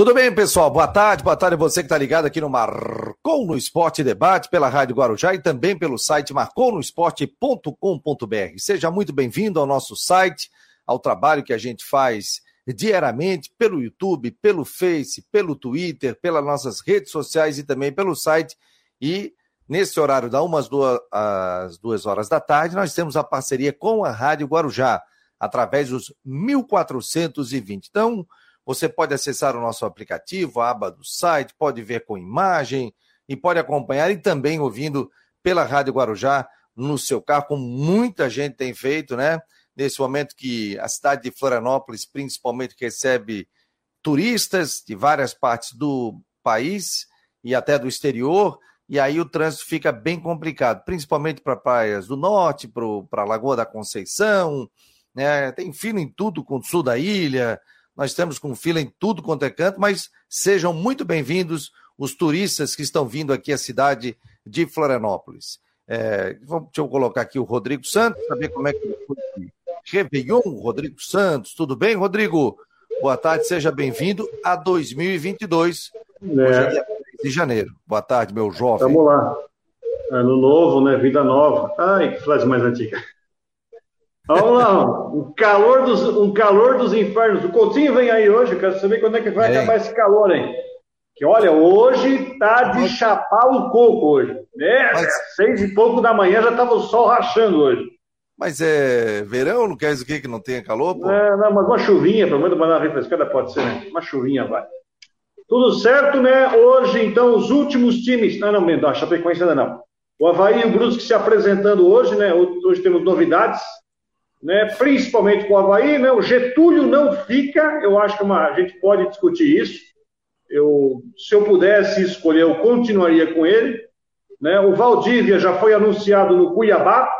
Tudo bem, pessoal? Boa tarde, boa tarde você que está ligado aqui no Marcou no Esporte Debate, pela Rádio Guarujá e também pelo site marconosport.com.br. Seja muito bem-vindo ao nosso site, ao trabalho que a gente faz diariamente pelo YouTube, pelo Face, pelo Twitter, pelas nossas redes sociais e também pelo site. E nesse horário, da umas duas, às duas horas da tarde, nós temos a parceria com a Rádio Guarujá, através dos 1420. Então, você pode acessar o nosso aplicativo, a aba do site, pode ver com imagem e pode acompanhar e também ouvindo pela Rádio Guarujá no seu carro, como muita gente tem feito, né? Nesse momento que a cidade de Florianópolis, principalmente, recebe turistas de várias partes do país e até do exterior, e aí o trânsito fica bem complicado, principalmente para praias do norte, para a Lagoa da Conceição, né? Tem fila em tudo com o sul da ilha, nós estamos com fila em tudo quanto é canto, mas sejam muito bem-vindos os turistas que estão vindo aqui à cidade de Florianópolis. É, deixa eu colocar aqui o Rodrigo Santos, saber como é que foi Réveillon, Rodrigo Santos. Tudo bem, Rodrigo? Boa tarde, seja bem-vindo a 2022. É. Hoje é dia 3 de janeiro. Boa tarde, meu jovem. Vamos lá. Ano novo, né? Vida nova. Ai, que frase mais antiga. Vamos lá, um calor dos, um calor dos infernos. O Coutinho vem aí hoje, quero saber quando é que vai é. acabar esse calor, hein? Que olha, hoje tá de chapar o coco hoje. É, Mas... seis e pouco da manhã já tava o sol rachando hoje. Mas é verão, não quer dizer que, que não tenha calor, pô? É, não, mas uma chuvinha, pelo menos uma refrescada pode ser, né? Uma chuvinha vai. Tudo certo, né? Hoje, então, os últimos times. Ah, não, não, a Chapecoense ainda não. O Havaí e o Brusque se apresentando hoje, né? Hoje temos novidades né, principalmente com o Havaí, né, o Getúlio não fica, eu acho que é uma, a gente pode discutir isso, eu, se eu pudesse escolher, eu continuaria com ele, né, o Valdívia já foi anunciado no Cuiabá,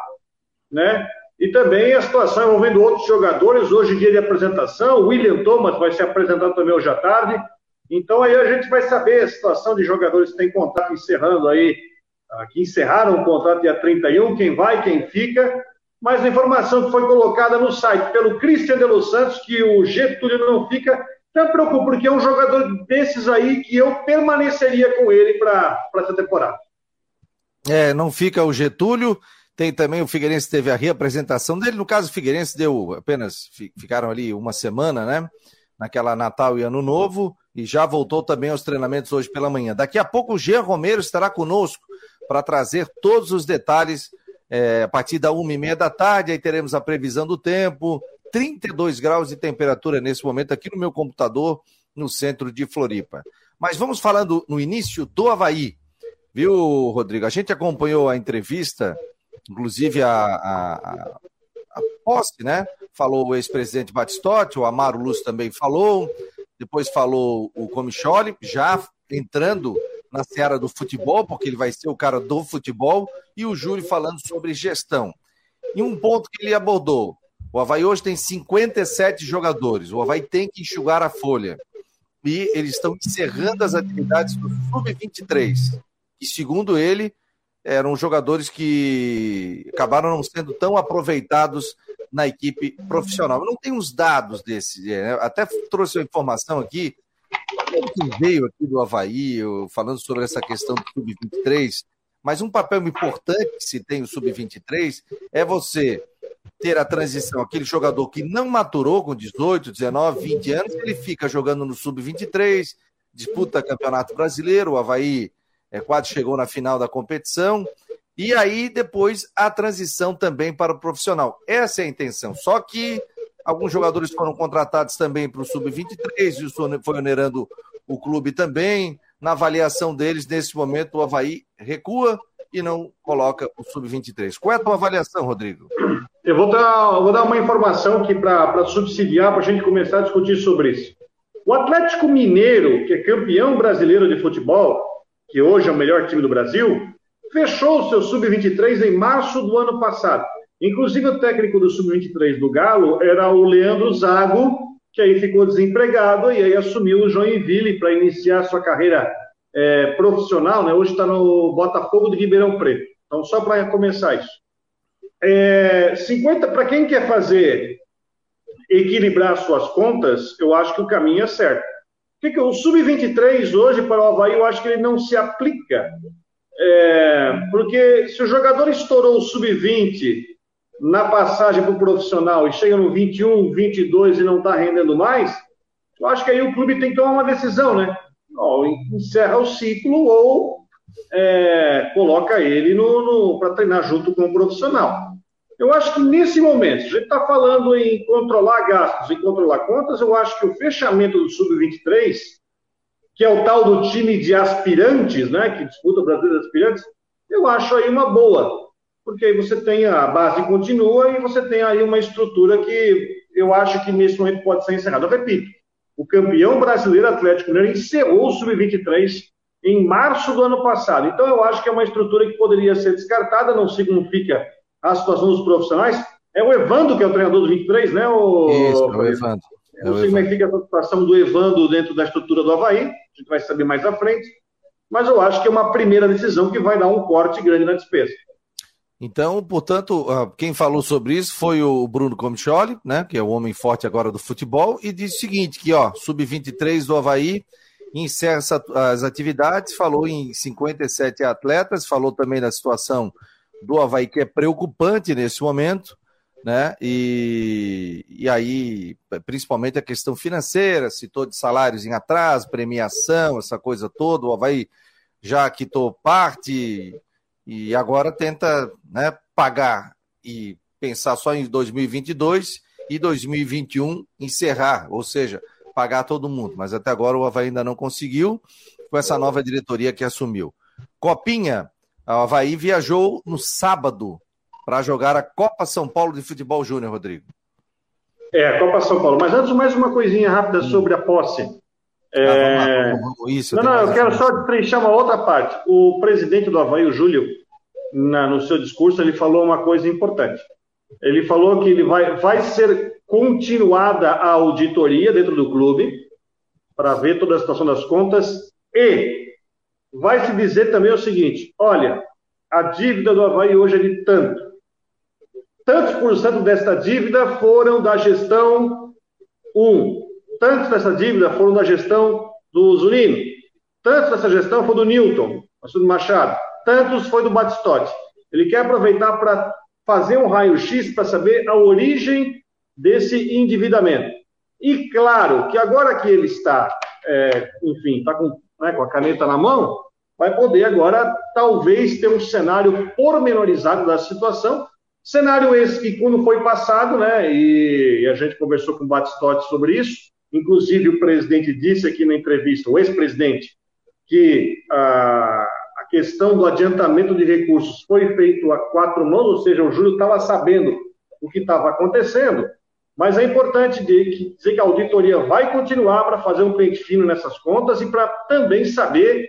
né, e também a situação envolvendo outros jogadores, hoje dia de apresentação, o William Thomas vai se apresentar também hoje à tarde, então aí a gente vai saber a situação de jogadores que têm contrato encerrando aí, que encerraram o contrato dia 31, quem vai, quem fica, mas a informação que foi colocada no site pelo Cristian de Los Santos, que o Getúlio não fica, não me preocupa, porque é um jogador desses aí que eu permaneceria com ele para essa temporada. É, não fica o Getúlio, tem também o Figueirense teve a reapresentação dele, no caso o Figueirense deu apenas, ficaram ali uma semana, né, naquela Natal e Ano Novo, e já voltou também aos treinamentos hoje pela manhã. Daqui a pouco o Jean Romero estará conosco para trazer todos os detalhes é, a partir da uma e meia da tarde, aí teremos a previsão do tempo, 32 graus de temperatura nesse momento aqui no meu computador, no centro de Floripa. Mas vamos falando no início do Havaí, viu, Rodrigo? A gente acompanhou a entrevista, inclusive a, a, a, a posse, né? Falou o ex-presidente Batistotti, o Amaro Luz também falou, depois falou o Comicholi, já entrando na seara do futebol, porque ele vai ser o cara do futebol, e o Júlio falando sobre gestão. E um ponto que ele abordou: o Havaí hoje tem 57 jogadores, o Havaí tem que enxugar a folha. E eles estão encerrando as atividades do Sub-23, e segundo ele, eram jogadores que acabaram não sendo tão aproveitados na equipe profissional. Não tenho os dados desse, né? até trouxe uma informação aqui que veio aqui do Havaí, falando sobre essa questão do Sub-23, mas um papel importante que se tem o Sub-23 é você ter a transição, aquele jogador que não maturou com 18, 19, 20 anos, ele fica jogando no Sub-23, disputa Campeonato Brasileiro, o Havaí é, quase chegou na final da competição, e aí depois a transição também para o profissional. Essa é a intenção. Só que Alguns jogadores foram contratados também para o Sub-23, isso foi onerando o clube também. Na avaliação deles, nesse momento, o Havaí recua e não coloca o Sub-23. Qual é a tua avaliação, Rodrigo? Eu vou dar, vou dar uma informação aqui para subsidiar, para a gente começar a discutir sobre isso. O Atlético Mineiro, que é campeão brasileiro de futebol, que hoje é o melhor time do Brasil, fechou o seu Sub-23 em março do ano passado. Inclusive, o técnico do Sub-23 do Galo era o Leandro Zago, que aí ficou desempregado e aí assumiu o Joinville para iniciar sua carreira é, profissional. Né? Hoje está no Botafogo de Ribeirão Preto. Então, só para começar isso. É, 50, para quem quer fazer equilibrar suas contas, eu acho que o caminho é certo. que, que o sub-23 hoje para o Havaí eu acho que ele não se aplica. É, porque se o jogador estourou o sub-20 na passagem para o profissional e chega no 21, 22 e não está rendendo mais, eu acho que aí o clube tem que tomar uma decisão, né? Ou encerra o ciclo ou é, coloca ele para treinar junto com o profissional. Eu acho que nesse momento, a gente está falando em controlar gastos e controlar contas, eu acho que o fechamento do Sub-23, que é o tal do time de aspirantes, né, que disputa o Brasil de aspirantes, eu acho aí uma boa, porque aí você tem a base continua e você tem aí uma estrutura que eu acho que nesse momento pode ser encerrada. Eu repito, o campeão brasileiro Atlético Mineiro encerrou o Sub-23 em março do ano passado. Então eu acho que é uma estrutura que poderia ser descartada, não significa a situação dos profissionais. É o Evando que é o treinador do 23, né? O... Isso, é o Evando. É não sei como é que fica a situação do Evando dentro da estrutura do Havaí, a gente vai saber mais à frente, mas eu acho que é uma primeira decisão que vai dar um corte grande na despesa. Então, portanto, ah, quem falou sobre isso foi o Bruno Comicholi, né, que é o homem forte agora do futebol, e disse o seguinte, que ó, sub-23 do Havaí encerra as atividades, falou em 57 atletas, falou também da situação do Havaí, que é preocupante nesse momento, né? E, e aí, principalmente a questão financeira, citou de salários em atraso, premiação, essa coisa toda, o Havaí já quitou parte e agora tenta né, pagar e pensar só em 2022 e 2021 encerrar, ou seja, pagar todo mundo. Mas até agora o Havaí ainda não conseguiu com essa nova diretoria que assumiu. Copinha, o Havaí viajou no sábado para jogar a Copa São Paulo de Futebol Júnior, Rodrigo. É, a Copa São Paulo. Mas antes, mais uma coisinha rápida hum. sobre a posse. É... Ah, vamos lá, vamos, isso, não, não, eu quero só trinchar uma outra parte. O presidente do Havaí, o Júlio, na, no seu discurso, ele falou uma coisa importante. Ele falou que ele vai, vai ser continuada a auditoria dentro do clube para ver toda a situação das contas e vai se dizer também o seguinte: olha, a dívida do Havaí hoje é de tanto. Tantos por cento desta dívida foram da gestão 1. Tantos dessa dívida foram da gestão do Zunino. Tantos dessa gestão foi do Newton, do Machado. Tantos foi do Batistotti. Ele quer aproveitar para fazer um raio-x para saber a origem desse endividamento. E claro que agora que ele está, é, enfim, está com né, com a caneta na mão, vai poder agora talvez ter um cenário pormenorizado da situação. Cenário esse que, quando foi passado, né, e, e a gente conversou com o Batistotti sobre isso, inclusive o presidente disse aqui na entrevista, o ex-presidente, que a, a questão do adiantamento de recursos foi feito a quatro mãos, ou seja, o Júlio estava sabendo o que estava acontecendo, mas é importante dizer que a auditoria vai continuar para fazer um pente fino nessas contas e para também saber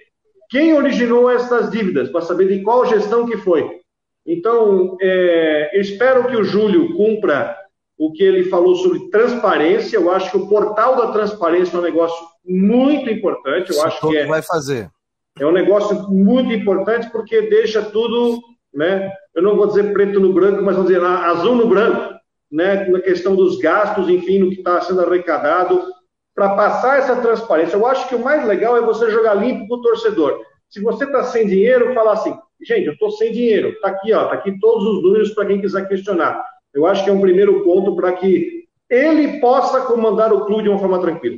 quem originou essas dívidas, para saber de qual gestão que foi. Então, é, espero que o Júlio cumpra o que ele falou sobre transparência. Eu acho que o portal da transparência é um negócio muito importante. Eu Isso acho que é, vai fazer. É um negócio muito importante porque deixa tudo, né? Eu não vou dizer preto no branco, mas vou dizer azul no branco né, na questão dos gastos, enfim, no que está sendo arrecadado, para passar essa transparência. Eu acho que o mais legal é você jogar limpo para o torcedor. Se você está sem dinheiro, falar assim, gente, eu estou sem dinheiro, está aqui, ó, está aqui todos os números para quem quiser questionar. Eu acho que é um primeiro ponto para que ele possa comandar o clube de uma forma tranquila.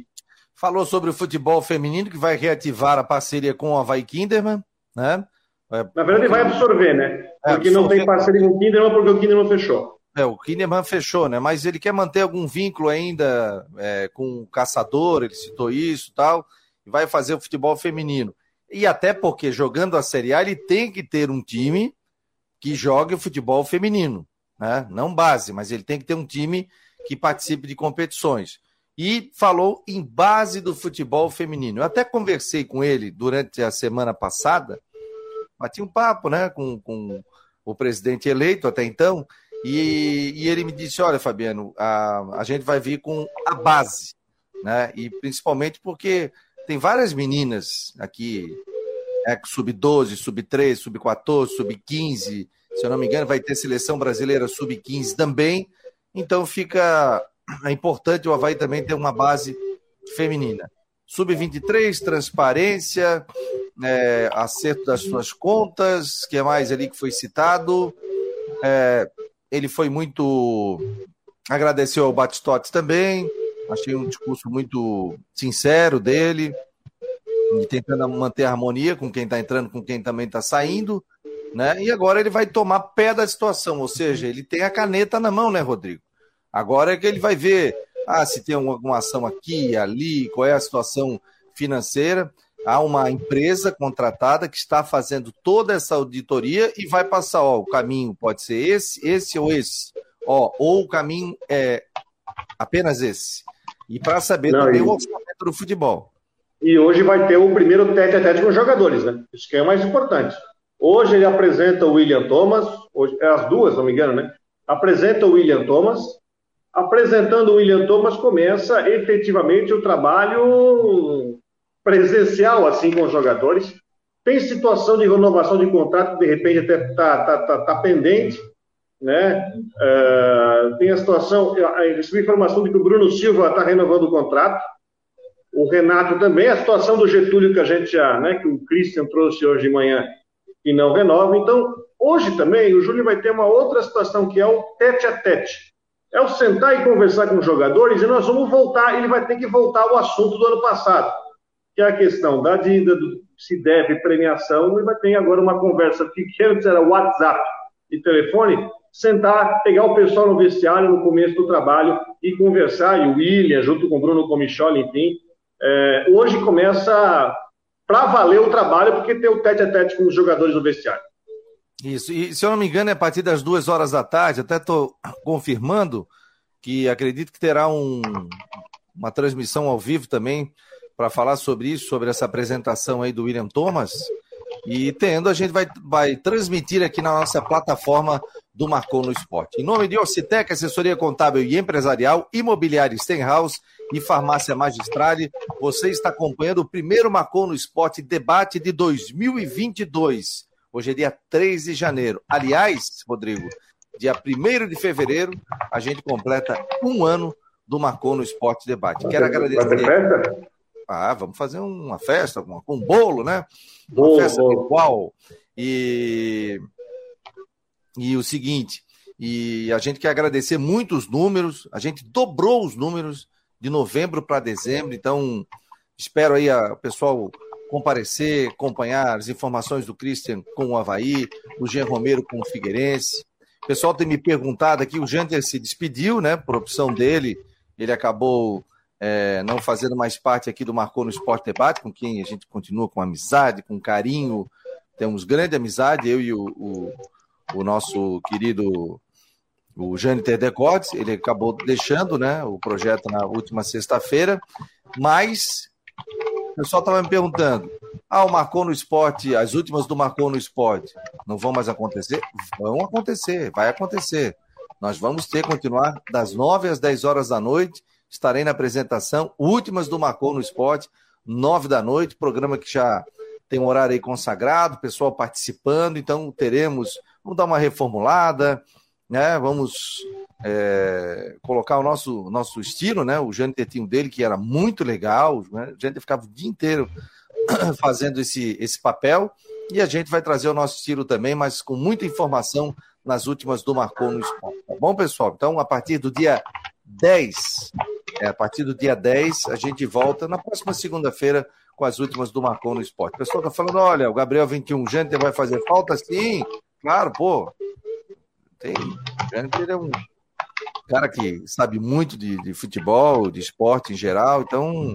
Falou sobre o futebol feminino, que vai reativar a parceria com o Havaí Kinderman, né? Na verdade, vai absorver, né? É, porque é, não tem parceria com o Kinderman, porque o Kinderman fechou. É, o Kinderman fechou, né? Mas ele quer manter algum vínculo ainda é, com o caçador, ele citou isso tal, e vai fazer o futebol feminino. E até porque jogando a Série A, ele tem que ter um time que jogue o futebol feminino, né? Não base, mas ele tem que ter um time que participe de competições. E falou em base do futebol feminino. Eu até conversei com ele durante a semana passada, bati um papo, né, com, com o presidente eleito até então, e, e ele me disse: Olha, Fabiano, a, a gente vai vir com a base, né? E principalmente porque tem várias meninas aqui, é, sub-12, sub-13, sub-14, sub-15. Se eu não me engano, vai ter seleção brasileira sub-15 também. Então fica é importante o Havaí também ter uma base feminina. Sub-23, transparência, é, acerto das suas contas, que é mais ali que foi citado. É, ele foi muito. Agradeceu ao Batistotes também. Achei um discurso muito sincero dele, e tentando manter harmonia com quem está entrando, com quem também está saindo. Né? E agora ele vai tomar pé da situação, ou seja, ele tem a caneta na mão, né, Rodrigo? Agora é que ele vai ver ah, se tem alguma ação aqui, ali, qual é a situação financeira. Há uma empresa contratada que está fazendo toda essa auditoria e vai passar, ó, o caminho pode ser esse, esse ou esse. Ó, ou o caminho é apenas esse. E para saber Não, também e... o orçamento do futebol. E hoje vai ter o primeiro tete a tete com os jogadores, né? Isso que é o mais importante. Hoje ele apresenta o William Thomas, hoje, é as duas, não me engano, né? Apresenta o William Thomas, apresentando o William Thomas, começa efetivamente o trabalho presencial assim com os jogadores. Tem situação de renovação de contrato que de repente até está tá, tá, tá, pendente, né? Uh, tem a situação, recebi informação de que o Bruno Silva está renovando o contrato, o Renato também, a situação do Getúlio que a gente já, né, que o Christian trouxe hoje de manhã e não renova. Então, hoje também o Júlio vai ter uma outra situação que é o tete a tete é o sentar e conversar com os jogadores e nós vamos voltar, ele vai ter que voltar ao assunto do ano passado, que é a questão da dívida, do, se deve premiação, e vai ter agora uma conversa que antes era WhatsApp e telefone, sentar, pegar o pessoal no vestiário no começo do trabalho e conversar, e o William, junto com o Bruno Comicholi, enfim, é, hoje começa para valer o trabalho, porque tem o tete a tete com os jogadores no vestiário. Isso, e se eu não me engano, é a partir das duas horas da tarde, até estou confirmando que acredito que terá um, uma transmissão ao vivo também para falar sobre isso, sobre essa apresentação aí do William Thomas. E tendo, a gente vai, vai transmitir aqui na nossa plataforma do Marcou no Esporte. Em nome de Ocitec, assessoria contábil e empresarial, imobiliária Stenhouse e farmácia Magistrale, você está acompanhando o primeiro Marcou no Esporte debate de 2022. Hoje é dia 3 de janeiro. Aliás, Rodrigo, dia 1 de fevereiro, a gente completa um ano do Marcou no Esporte Debate. Quero agradecer. Ah, vamos fazer uma festa, com um bolo, né? Uma bolo, festa igual. E, e o seguinte, e a gente quer agradecer muito os números, a gente dobrou os números de novembro para dezembro, então espero aí o pessoal comparecer, acompanhar as informações do Christian com o Havaí, o Jean Romero com o Figueirense. O pessoal tem me perguntado aqui, o Janter se despediu, né, por opção dele, ele acabou é, não fazendo mais parte aqui do Marcou no Esporte Debate, com quem a gente continua com amizade, com carinho, temos grande amizade, eu e o, o, o nosso querido o Jâniter Decotes, ele acabou deixando né, o projeto na última sexta-feira, mas o pessoal estava me perguntando: ah, o Marcou no Esporte, as últimas do Marcou no Esporte, não vão mais acontecer? Vão acontecer, vai acontecer. Nós vamos ter, continuar das 9 às 10 horas da noite. Estarei na apresentação, últimas do Marcou no Esporte, 9 da noite, programa que já tem um horário aí consagrado, pessoal participando, então teremos, vamos dar uma reformulada, né? Vamos é, colocar o nosso, nosso estilo, né? O Jâniter tinha dele, que era muito legal, né? o Jâniter ficava o dia inteiro fazendo esse, esse papel, e a gente vai trazer o nosso estilo também, mas com muita informação nas últimas do Marcou no Esporte. Tá bom, pessoal? Então, a partir do dia 10, é, a partir do dia 10, a gente volta na próxima segunda-feira com as últimas do Marcou no Esporte. O pessoal tá falando, olha, o Gabriel 21 Jâniter vai fazer falta? Sim, claro, pô. Tem, Jâniter é um cara que sabe muito de, de, futebol, de esporte em geral, então,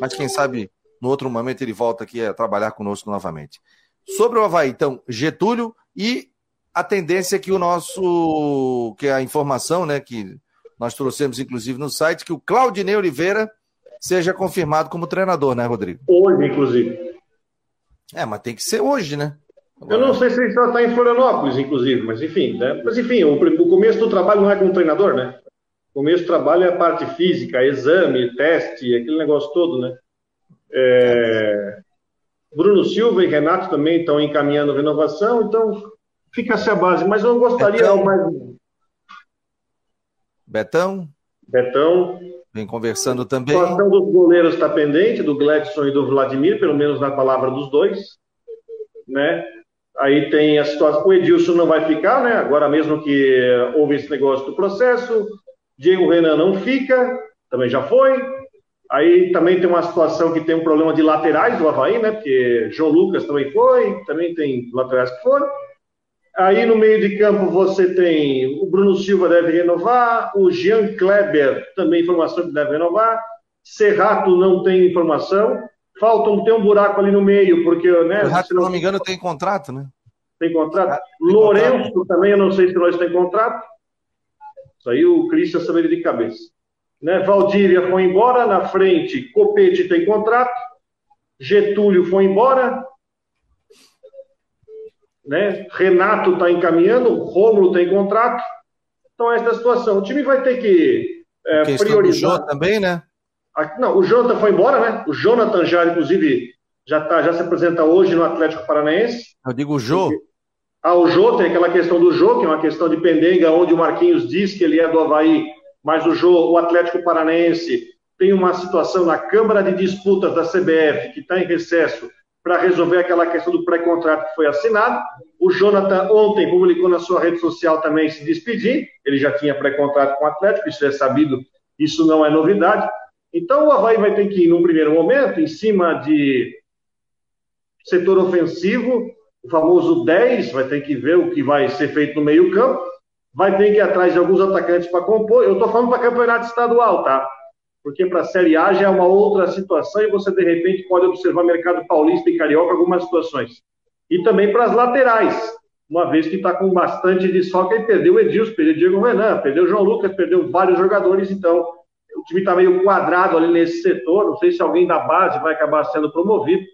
mas quem sabe no outro momento ele volta aqui a trabalhar conosco novamente. Sobre o Havaí, então, Getúlio e a tendência que o nosso, que a informação, né, que nós trouxemos inclusive no site, que o Claudinei Oliveira seja confirmado como treinador, né, Rodrigo? Hoje, inclusive. É, mas tem que ser hoje, né? Eu não sei se ele já está em Florianópolis, inclusive, mas enfim, né? Mas enfim, o, o, começo do trabalho não é como treinador, né? O começo do trabalho é a parte física, exame, teste, aquele negócio todo, né? É... Bruno Silva e Renato também estão encaminhando renovação, então fica-se a base, mas eu gostaria Betão. mais. Betão? Betão. vem conversando também. A situação dos goleiros está pendente, do Gladson e do Vladimir, pelo menos na palavra dos dois. Né? Aí tem a situação. O Edilson não vai ficar, né? Agora mesmo que houve esse negócio do processo. Diego Renan não fica, também já foi. Aí também tem uma situação que tem um problema de laterais do Havaí, né? Porque João Lucas também foi, também tem laterais que foram. Aí no meio de campo você tem o Bruno Silva deve renovar, o Jean Kleber também informação que deve renovar, Serrato não tem informação, falta um, tem um buraco ali no meio, porque, né? Serrato, se não me engano, tem contrato, né? Tem contrato. Tem Lourenço contrato. também, eu não sei se nós tem contrato. Isso aí o Cristian saberia de cabeça. Né? Valdívia foi embora, na frente, Copete tem contrato, Getúlio foi embora, né? Renato está encaminhando, Rômulo tem contrato. Então, essa é a situação. O time vai ter que é, priorizar. Também, né? Não, o Jonathan foi embora, né? O Jonathan já, inclusive, já, tá, já se apresenta hoje no Atlético Paranaense. Eu digo o Jô. Ah, o Jô, tem aquela questão do Jô, que é uma questão de pendenga, onde o Marquinhos diz que ele é do Havaí, mas o Jô, o Atlético Paranaense, tem uma situação na Câmara de Disputas da CBF, que está em recesso, para resolver aquela questão do pré-contrato que foi assinado. O Jonathan ontem publicou na sua rede social também se despedir. Ele já tinha pré-contrato com o Atlético, isso é sabido, isso não é novidade. Então o Havaí vai ter que ir, num primeiro momento, em cima de setor ofensivo, o famoso 10, vai ter que ver o que vai ser feito no meio-campo, vai ter que ir atrás de alguns atacantes para compor. Eu estou falando para campeonato estadual, tá? porque para a Série A já é uma outra situação e você, de repente, pode observar mercado paulista e carioca algumas situações. E também para as laterais, uma vez que está com bastante desfalque, ele perdeu o Edilson, perdeu o Diego Renan, perdeu o João Lucas, perdeu vários jogadores, então o time está meio quadrado ali nesse setor, não sei se alguém da base vai acabar sendo promovido,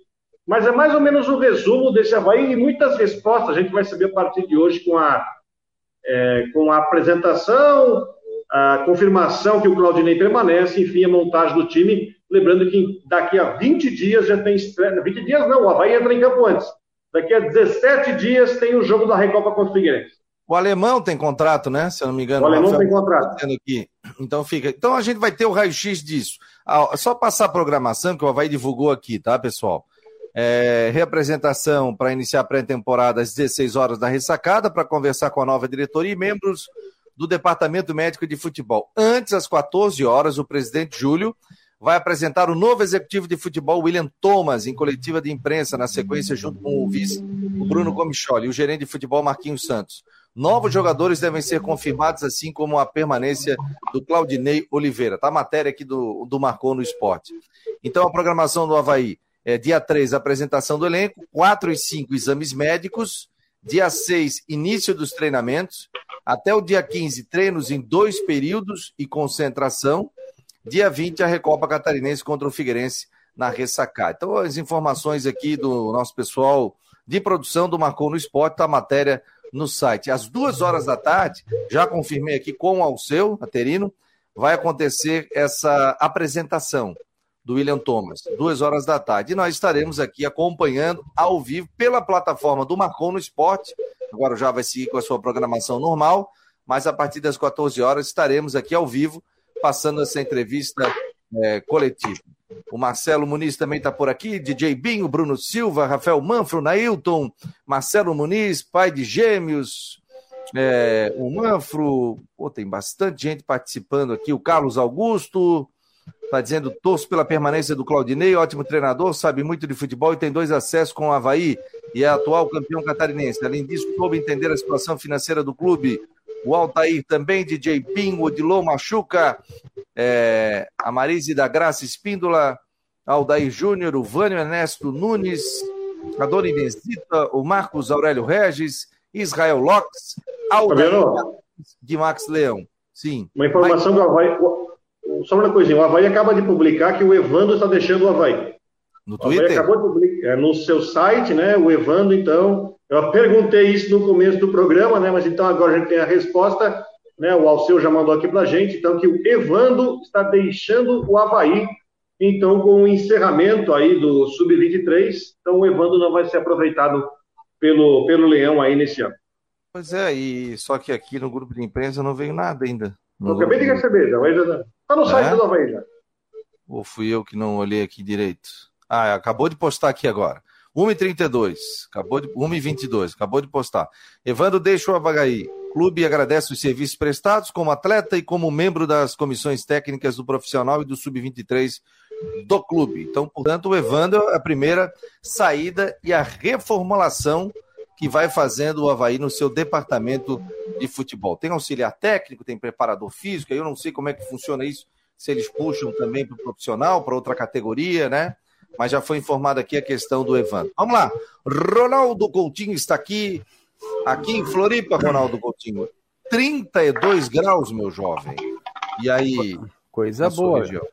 mas é mais ou menos o um resumo desse Havaí e muitas respostas a gente vai saber a partir de hoje com a, é, com a apresentação, a confirmação que o Claudinei permanece, enfim, a montagem do time. Lembrando que daqui a 20 dias já tem estreia. 20 dias não, o Havaí entra em campo antes. Daqui a 17 dias tem o jogo da Recopa contra o Figueirense. O alemão tem contrato, né? Se eu não me engano. O alemão Rafael tem contrato. Tá. Então fica. Então a gente vai ter o raio-x disso. Ah, só passar a programação que o Havaí divulgou aqui, tá, pessoal? É, reapresentação para iniciar a pré-temporada às 16 horas da ressacada para conversar com a nova diretoria e membros do Departamento Médico de Futebol. Antes, às 14 horas, o presidente Júlio vai apresentar o novo executivo de futebol, William Thomas, em coletiva de imprensa, na sequência, junto com o vice, o Bruno Comicholi, e o gerente de futebol, Marquinhos Santos. Novos jogadores devem ser confirmados, assim como a permanência do Claudinei Oliveira. Tá a matéria aqui do, do Marcou no Esporte. Então, a programação do Havaí é dia 3, apresentação do elenco, 4 e 5, exames médicos, dia 6, início dos treinamentos, até o dia 15, treinos em dois períodos e concentração. Dia 20, a Recopa Catarinense contra o Figueirense na ressacada. Então, as informações aqui do nosso pessoal de produção do Marcou no Esporte, tá a matéria no site. Às duas horas da tarde, já confirmei aqui com o Alceu, Aterino, vai acontecer essa apresentação do William Thomas, duas horas da tarde. E nós estaremos aqui acompanhando ao vivo pela plataforma do Marcou no Esporte, agora já vai seguir com a sua programação normal, mas a partir das 14 horas estaremos aqui ao vivo, passando essa entrevista é, coletiva. O Marcelo Muniz também está por aqui, DJ Binho, Bruno Silva, Rafael Manfro, Nailton, Marcelo Muniz, pai de gêmeos, é, o Manfro, pô, tem bastante gente participando aqui, o Carlos Augusto, Está dizendo, torço pela permanência do Claudinei, ótimo treinador, sabe muito de futebol e tem dois acessos com o Havaí e é atual campeão catarinense. Além disso, soube entender a situação financeira do clube. O Altair também, DJ Pim, Odilon Machuca, é, a Marise da Graça Espíndola, Aldair Júnior, o Vânio Ernesto Nunes, a Dona Inezita, o Marcos Aurélio Regis, Israel Lopes, Aldair de Max Leão. Sim. Uma informação Mas... do Havaí só uma coisinha, o Havaí acaba de publicar que o Evandro está deixando o Havaí. No Twitter? acabou de publicar, é, no seu site, né? O Evandro, então. Eu perguntei isso no começo do programa, né? Mas então agora a gente tem a resposta, né? O Alceu já mandou aqui pra gente, então, que o Evandro está deixando o Havaí, então, com o encerramento aí do Sub-23. Então, o Evandro não vai ser aproveitado pelo, pelo Leão aí nesse ano. Pois é, e só que aqui no grupo de imprensa não veio nada ainda No... Eu acabei de receber, já. Está no é? site do Havaí já. Ou fui eu que não olhei aqui direito? Ah, acabou de postar aqui agora. 1h32, acabou de, 1h22, acabou de postar. Evandro deixa o Avagaí. Clube agradece os serviços prestados como atleta e como membro das comissões técnicas do profissional e do sub-23 do clube. Então, portanto, o Evandro é a primeira saída e a reformulação que vai fazendo o Havaí no seu departamento de futebol. Tem auxiliar técnico, tem preparador físico, eu não sei como é que funciona isso, se eles puxam também para o profissional, para outra categoria, né? Mas já foi informado aqui a questão do Evandro. Vamos lá. Ronaldo Coutinho está aqui, aqui em Floripa, Ronaldo Coutinho. 32 graus, meu jovem. E aí? Coisa boa. Região?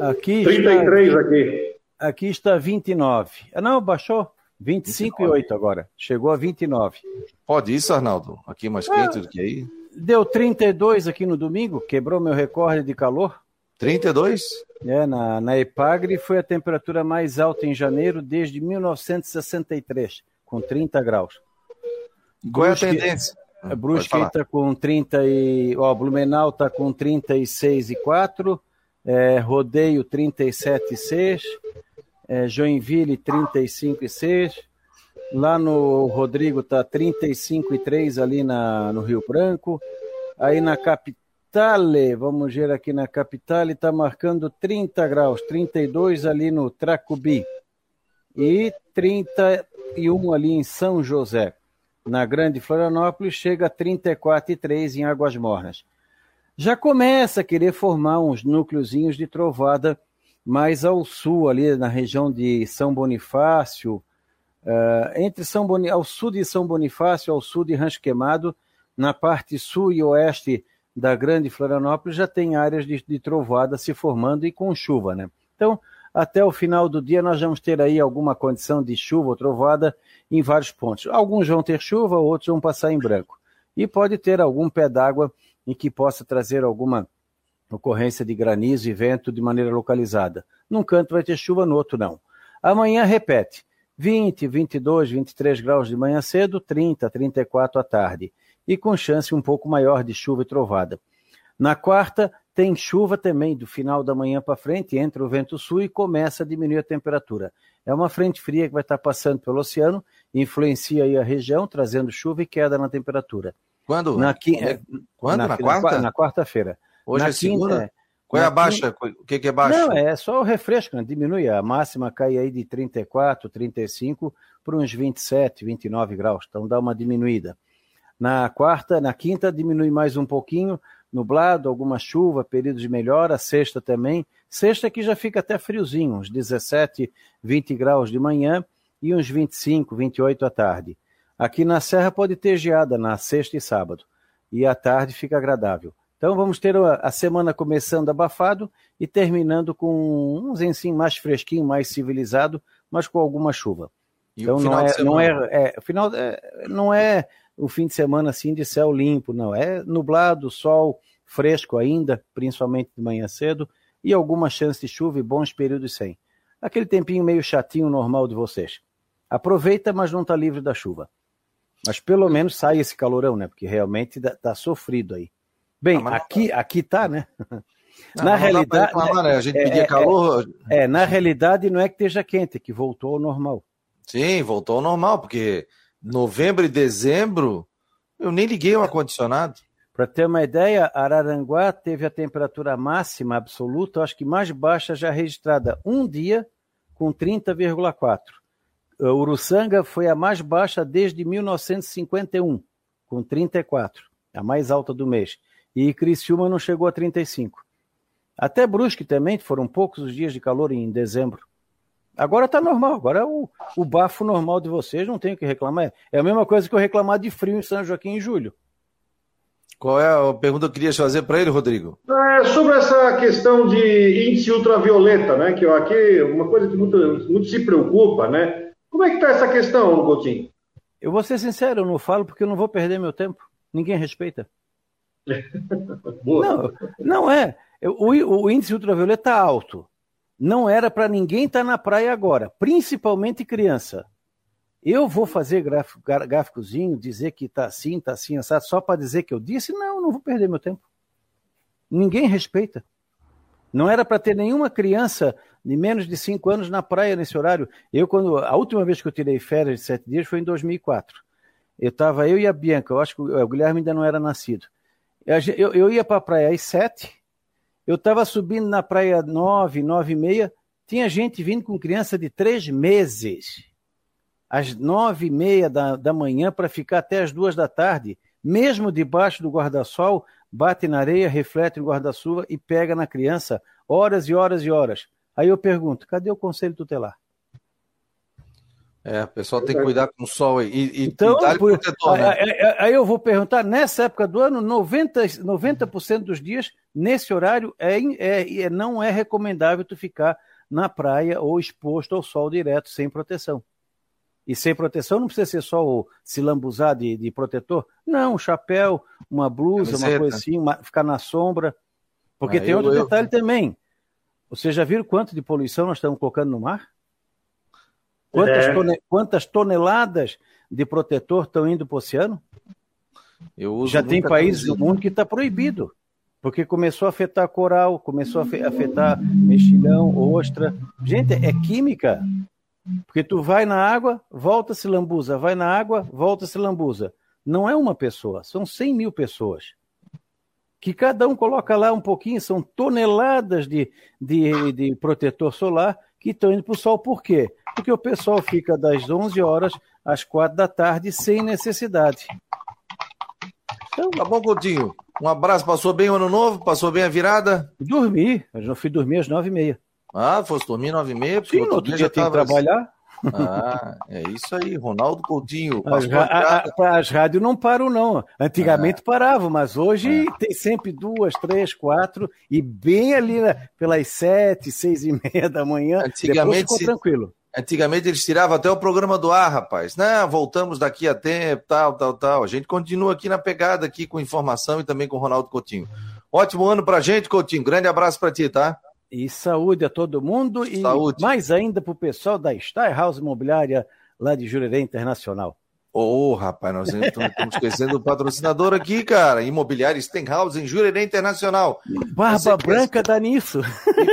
Aqui 33 está, aqui. Aqui está 29. Ah, não, baixou. 25 29. e 8 agora. Chegou a 29. Pode isso, Arnaldo? Aqui mais ah, quente do que aí? Deu 32 aqui no domingo, quebrou meu recorde de calor. 32? É, na, na Epagre foi a temperatura mais alta em janeiro desde 1963, com 30 graus. Qual Brusque, é a tendência? A Brusque está com 30 e... Ó, Blumenau está com 36 e 4, é, Rodeio 37 e 6, é, Joinville 35 e 6, lá no Rodrigo está 35 e 3 ali na, no Rio Branco, aí na capital Capitale, vamos ver aqui na Capitale, está marcando 30 graus, 32 ali no Tracubi e 31 ali em São José. Na Grande Florianópolis chega a 34,3 em Águas Mornas. Já começa a querer formar uns núcleozinhos de trovada mais ao sul, ali na região de São Bonifácio, uh, entre São Boni ao sul de São Bonifácio, ao sul de Rancho Queimado, na parte sul e oeste da Grande Florianópolis já tem áreas de, de trovoada se formando e com chuva, né? Então, até o final do dia nós vamos ter aí alguma condição de chuva ou trovoada em vários pontos. Alguns vão ter chuva, outros vão passar em branco. E pode ter algum pé d'água em que possa trazer alguma ocorrência de granizo e vento de maneira localizada. Num canto vai ter chuva, no outro não. Amanhã repete. 20, 22, 23 graus de manhã cedo, 30, 34 à tarde e com chance um pouco maior de chuva e trovada. Na quarta, tem chuva também do final da manhã para frente, entra o vento sul e começa a diminuir a temperatura. É uma frente fria que vai estar passando pelo oceano, influencia aí a região, trazendo chuva e queda na temperatura. Quando? Na, é, Quando? Na, na quarta? Na quarta-feira. Hoje na é segunda? É, Qual é a baixa? Quinta... O que, que é baixa? Não, é só o refresco, né? diminui. A máxima cai aí de 34, 35 para uns 27, 29 graus. Então dá uma diminuída. Na quarta, na quinta diminui mais um pouquinho, nublado, alguma chuva, período de melhora, sexta também. Sexta que já fica até friozinho, uns 17, 20 graus de manhã e uns 25, 28 à tarde. Aqui na Serra pode ter geada na sexta e sábado, e à tarde fica agradável. Então vamos ter a semana começando abafado e terminando com um zenzinho mais fresquinho, mais civilizado, mas com alguma chuva. E então não é, não é, é, final, é, não é o fim de semana assim de céu limpo, não. É nublado, sol fresco ainda, principalmente de manhã cedo, e alguma chance de chuva e bons períodos sem. Aquele tempinho meio chatinho normal de vocês. Aproveita, mas não está livre da chuva. Mas pelo menos sai esse calorão, né? Porque realmente está sofrido aí. Bem, ah, aqui, aqui tá, né? Não, na realidade, reclamar, né? a gente é, pedia é, calor. É, é, na realidade não é que esteja quente, é que voltou ao normal. Sim, voltou ao normal, porque novembro e dezembro, eu nem liguei o ar-condicionado. Para ter uma ideia, Araranguá teve a temperatura máxima absoluta, acho que mais baixa já registrada, um dia com 30,4. Uruçanga foi a mais baixa desde 1951, com 34, a mais alta do mês. E Criciúma não chegou a 35. Até Brusque também, foram poucos os dias de calor em dezembro. Agora tá normal, agora é o, o bafo normal de vocês, não tem o que reclamar. É a mesma coisa que eu reclamar de frio em São Joaquim em julho. Qual é a pergunta que eu queria fazer para ele, Rodrigo? É sobre essa questão de índice ultravioleta, né? Que aqui uma coisa que muito, muito se preocupa, né? Como é que está essa questão, Coutinho? Eu vou ser sincero, eu não falo porque eu não vou perder meu tempo. Ninguém respeita. não, não é. O, o índice ultravioleta está alto não era para ninguém estar tá na praia agora, principalmente criança. Eu vou fazer gráfico, gráficozinho, dizer que está assim, está assim, assado, só para dizer que eu disse? Não, não vou perder meu tempo. Ninguém respeita. Não era para ter nenhuma criança de menos de cinco anos na praia nesse horário. Eu, quando a última vez que eu tirei férias de sete dias foi em 2004. Eu estava, eu e a Bianca, eu acho que o Guilherme ainda não era nascido. Eu, eu ia para a praia às sete, eu estava subindo na praia nove, nove e meia, tinha gente vindo com criança de três meses, às nove e meia da, da manhã para ficar até as duas da tarde, mesmo debaixo do guarda-sol, bate na areia, reflete no guarda-chuva e pega na criança horas e horas e horas. Aí eu pergunto, cadê o conselho tutelar? É, o pessoal tem que cuidar com o sol aí. E, então, e por, protetor, né? aí, aí, eu vou perguntar, nessa época do ano, 90%, 90 dos dias, nesse horário, é, é, é, não é recomendável tu ficar na praia ou exposto ao sol direto, sem proteção. E sem proteção não precisa ser só o se lambuzar de, de protetor. Não, um chapéu, uma blusa, Camiseta. uma coisa assim, uma, ficar na sombra. Porque ah, tem eu, outro eu... detalhe também. Vocês já viram quanto de poluição nós estamos colocando no mar? Quantas, é. tone, quantas toneladas de protetor estão indo para o oceano? Já tem países do mundo que está proibido, porque começou a afetar coral, começou a afetar mexilhão, ostra. Gente, é química. Porque tu vai na água, volta se lambuza, vai na água, volta se lambuza. Não é uma pessoa, são 100 mil pessoas. Que cada um coloca lá um pouquinho, são toneladas de, de, de protetor solar que estão indo para o sol. Por quê? Porque o pessoal fica das 11 horas às 4 da tarde sem necessidade. Então, tá bom, Coutinho. Um abraço. Passou bem o ano novo? Passou bem a virada? Dormi. Eu já fui dormir às 9 e meia. Ah, fosse dormir nove e meia? Sim, no outro dia, tem que trabalhar. Ah, é isso aí, Ronaldo Coutinho. As, a, as rádios não param, não. Antigamente ah. paravam, mas hoje ah. tem sempre duas, três, quatro, e bem ali né, pelas sete, seis e meia da manhã. Antigamente ficou se... tranquilo. Antigamente eles tiravam até o programa do ar, rapaz. Não, voltamos daqui a tempo, tal, tal, tal. A gente continua aqui na pegada, aqui com informação e também com o Ronaldo Coutinho. Ótimo ano pra gente, Coutinho. Grande abraço pra ti, tá? E saúde a todo mundo saúde. e mais ainda para o pessoal da Star House Imobiliária lá de Jurerê Internacional. Ô, oh, rapaz, nós estamos esquecendo o patrocinador aqui, cara. Imobiliária Stenhouse em Jurerê Internacional. Barba Branca quer... dá nisso.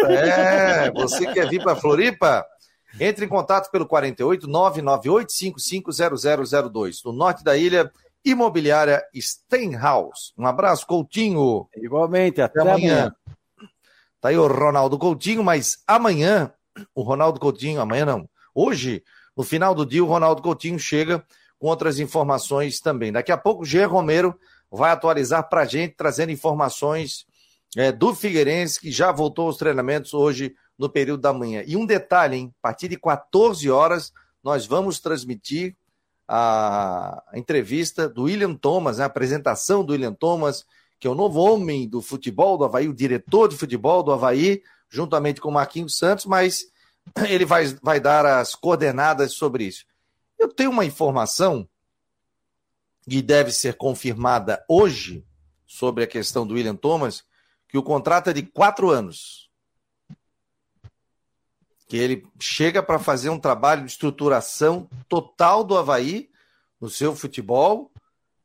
É, você quer vir para Floripa? Entre em contato pelo 48 998 550002. No norte da ilha, Imobiliária Stenhouse. Um abraço, Coutinho. Igualmente, até, até amanhã. amanhã. Tá aí o Ronaldo Coutinho, mas amanhã, o Ronaldo Coutinho, amanhã não, hoje, no final do dia, o Ronaldo Coutinho chega com outras informações também. Daqui a pouco o Gê Romero vai atualizar para a gente, trazendo informações é, do Figueirense, que já voltou aos treinamentos hoje no período da manhã. E um detalhe, hein? A partir de 14 horas, nós vamos transmitir a entrevista do William Thomas, né? a apresentação do William Thomas, que é o novo homem do futebol do Havaí, o diretor de futebol do Havaí, juntamente com o Marquinhos Santos, mas ele vai, vai dar as coordenadas sobre isso. Eu tenho uma informação que deve ser confirmada hoje sobre a questão do William Thomas, que o contrato é de quatro anos. Que ele chega para fazer um trabalho de estruturação total do Havaí no seu futebol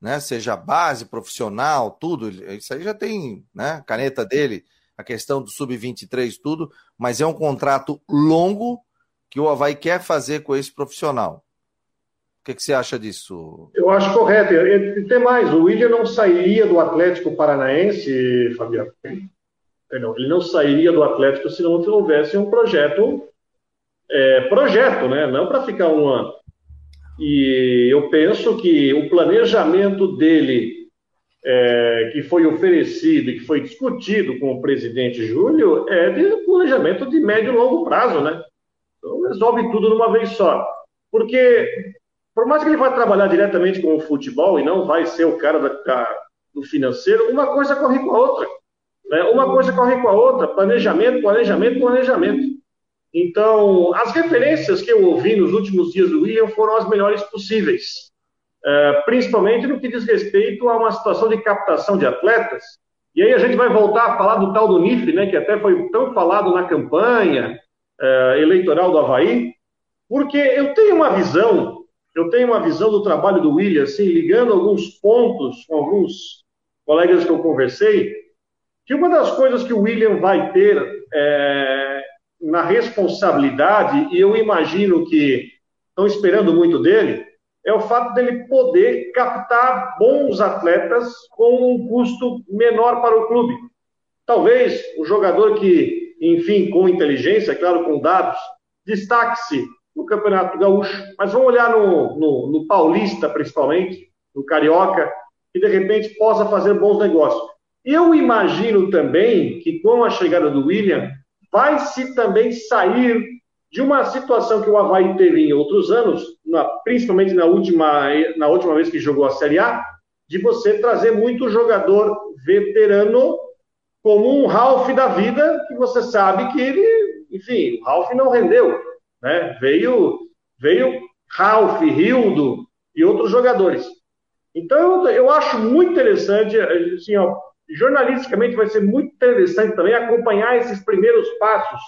né? Seja base, profissional, tudo. Isso aí já tem, né? Caneta dele, a questão do sub-23, tudo, mas é um contrato longo que o Havaí quer fazer com esse profissional. O que, que você acha disso? Eu acho correto. E tem mais, o William não sairia do Atlético Paranaense, Fabiano. Perdão, ele não sairia do Atlético se não houvesse um projeto, é, projeto, né? Não para ficar um ano. E eu penso que o planejamento dele, é, que foi oferecido e que foi discutido com o presidente Júlio, é de planejamento de médio e longo prazo, né? Então resolve tudo de uma vez só. Porque, por mais que ele vá trabalhar diretamente com o futebol e não vai ser o cara da, da, do financeiro, uma coisa corre com a outra. Né? Uma coisa corre com a outra. Planejamento, planejamento, planejamento. Então, as referências que eu ouvi nos últimos dias do William foram as melhores possíveis, uh, principalmente no que diz respeito a uma situação de captação de atletas. E aí a gente vai voltar a falar do tal do NIF, né, que até foi tão falado na campanha uh, eleitoral do Havaí, porque eu tenho uma visão, eu tenho uma visão do trabalho do William, assim, ligando alguns pontos com alguns colegas que eu conversei, que uma das coisas que o William vai ter é, na responsabilidade, e eu imagino que estão esperando muito dele, é o fato dele poder captar bons atletas com um custo menor para o clube. Talvez o jogador que, enfim, com inteligência, claro, com dados, destaque-se no Campeonato Gaúcho, mas vamos olhar no, no, no Paulista, principalmente, no Carioca, que de repente possa fazer bons negócios. Eu imagino também que com a chegada do William, vai-se também sair de uma situação que o Havaí teve em outros anos, na, principalmente na última, na última vez que jogou a Série A, de você trazer muito jogador veterano como um Ralph da vida, que você sabe que ele, enfim, o Ralph não rendeu, né? Veio, veio Ralph, Rildo e outros jogadores. Então, eu, eu acho muito interessante, assim, ó, jornalisticamente vai ser muito interessante também acompanhar esses primeiros passos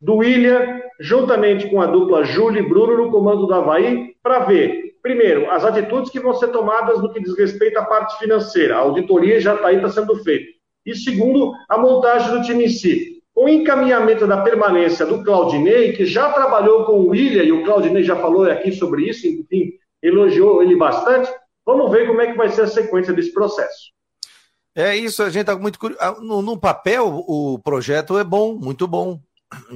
do William, juntamente com a dupla Júlio e Bruno no comando do Havaí, para ver, primeiro, as atitudes que vão ser tomadas no que diz respeito à parte financeira. A auditoria já está aí, está sendo feita. E segundo, a montagem do time em si. O encaminhamento da permanência do Claudinei, que já trabalhou com o William, e o Claudinei já falou aqui sobre isso, enfim, elogiou ele bastante. Vamos ver como é que vai ser a sequência desse processo. É isso, a gente está muito curioso. Ah, no, no, papel, o projeto é bom, muito bom,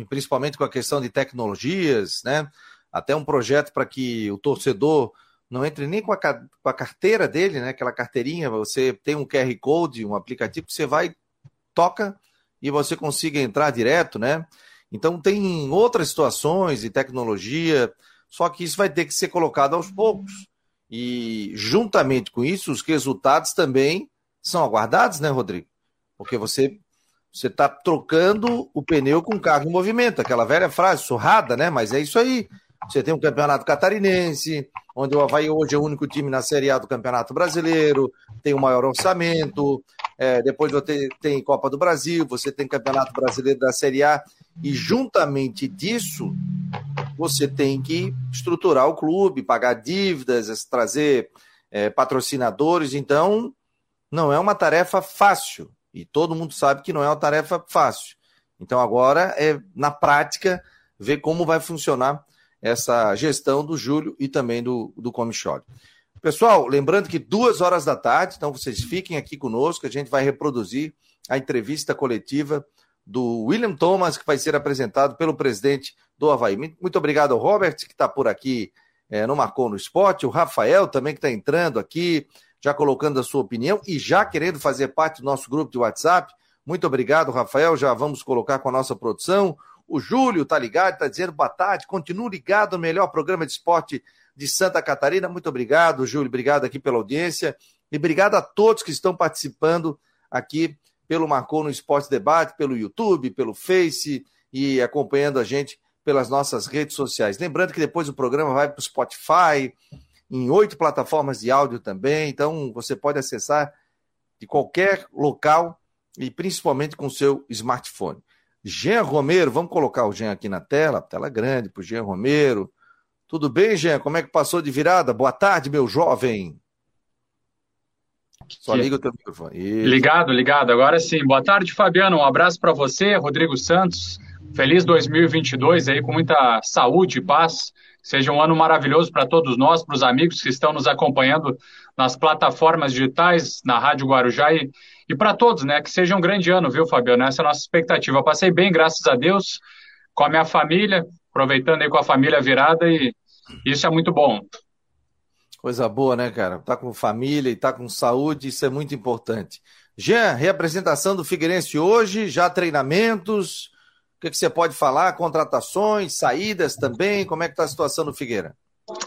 principalmente com a questão de tecnologias, né? Até um projeto para que o torcedor não entre nem com a, com a, carteira dele, né? Aquela carteirinha, você tem um QR Code, um aplicativo que você vai, toca e você consiga entrar direto, né? Então tem outras situações de tecnologia, só que isso vai ter que ser colocado aos poucos. E juntamente com isso, os resultados também são aguardados, né, Rodrigo? Porque você você está trocando o pneu com o carro em movimento, aquela velha frase, surrada, né? Mas é isso aí. Você tem um campeonato catarinense, onde o Havaí hoje é o único time na Série A do Campeonato Brasileiro, tem o maior orçamento, é, depois você tem Copa do Brasil, você tem Campeonato Brasileiro da Série A, e juntamente disso, você tem que estruturar o clube, pagar dívidas, trazer é, patrocinadores, então não é uma tarefa fácil. E todo mundo sabe que não é uma tarefa fácil. Então agora é, na prática, ver como vai funcionar essa gestão do Júlio e também do, do Comicholi. Pessoal, lembrando que duas horas da tarde, então vocês fiquem aqui conosco, a gente vai reproduzir a entrevista coletiva do William Thomas, que vai ser apresentado pelo presidente do Havaí. Muito obrigado ao Robert, que está por aqui é, no Marcou no Esporte, o Rafael também que está entrando aqui, já colocando a sua opinião e já querendo fazer parte do nosso grupo de WhatsApp. Muito obrigado, Rafael. Já vamos colocar com a nossa produção. O Júlio está ligado, está dizendo boa tarde. Continue ligado no melhor programa de esporte de Santa Catarina. Muito obrigado, Júlio. Obrigado aqui pela audiência. E obrigado a todos que estão participando aqui pelo Marcou no Esporte Debate, pelo YouTube, pelo Face e acompanhando a gente pelas nossas redes sociais. Lembrando que depois o programa vai para o Spotify, em oito plataformas de áudio também, então você pode acessar de qualquer local e principalmente com seu smartphone. Jean Romero, vamos colocar o Jean aqui na tela, tela grande para o Jean Romero. Tudo bem, Jean? Como é que passou de virada? Boa tarde, meu jovem. Só liga o teu microfone. Isso. Ligado, ligado. Agora sim. Boa tarde, Fabiano. Um abraço para você, Rodrigo Santos. Feliz 2022 aí, com muita saúde e paz. Seja um ano maravilhoso para todos nós, para os amigos que estão nos acompanhando nas plataformas digitais, na Rádio Guarujá e, e para todos, né? Que seja um grande ano, viu, Fabiano? Essa é a nossa expectativa. Eu passei bem, graças a Deus, com a minha família, aproveitando aí com a família virada e isso é muito bom. Coisa boa, né, cara? Tá com família e tá com saúde, isso é muito importante. Jean, reapresentação do Figueirense hoje, já treinamentos, que, que você pode falar? Contratações, saídas também? Como é que está a situação no Figueira?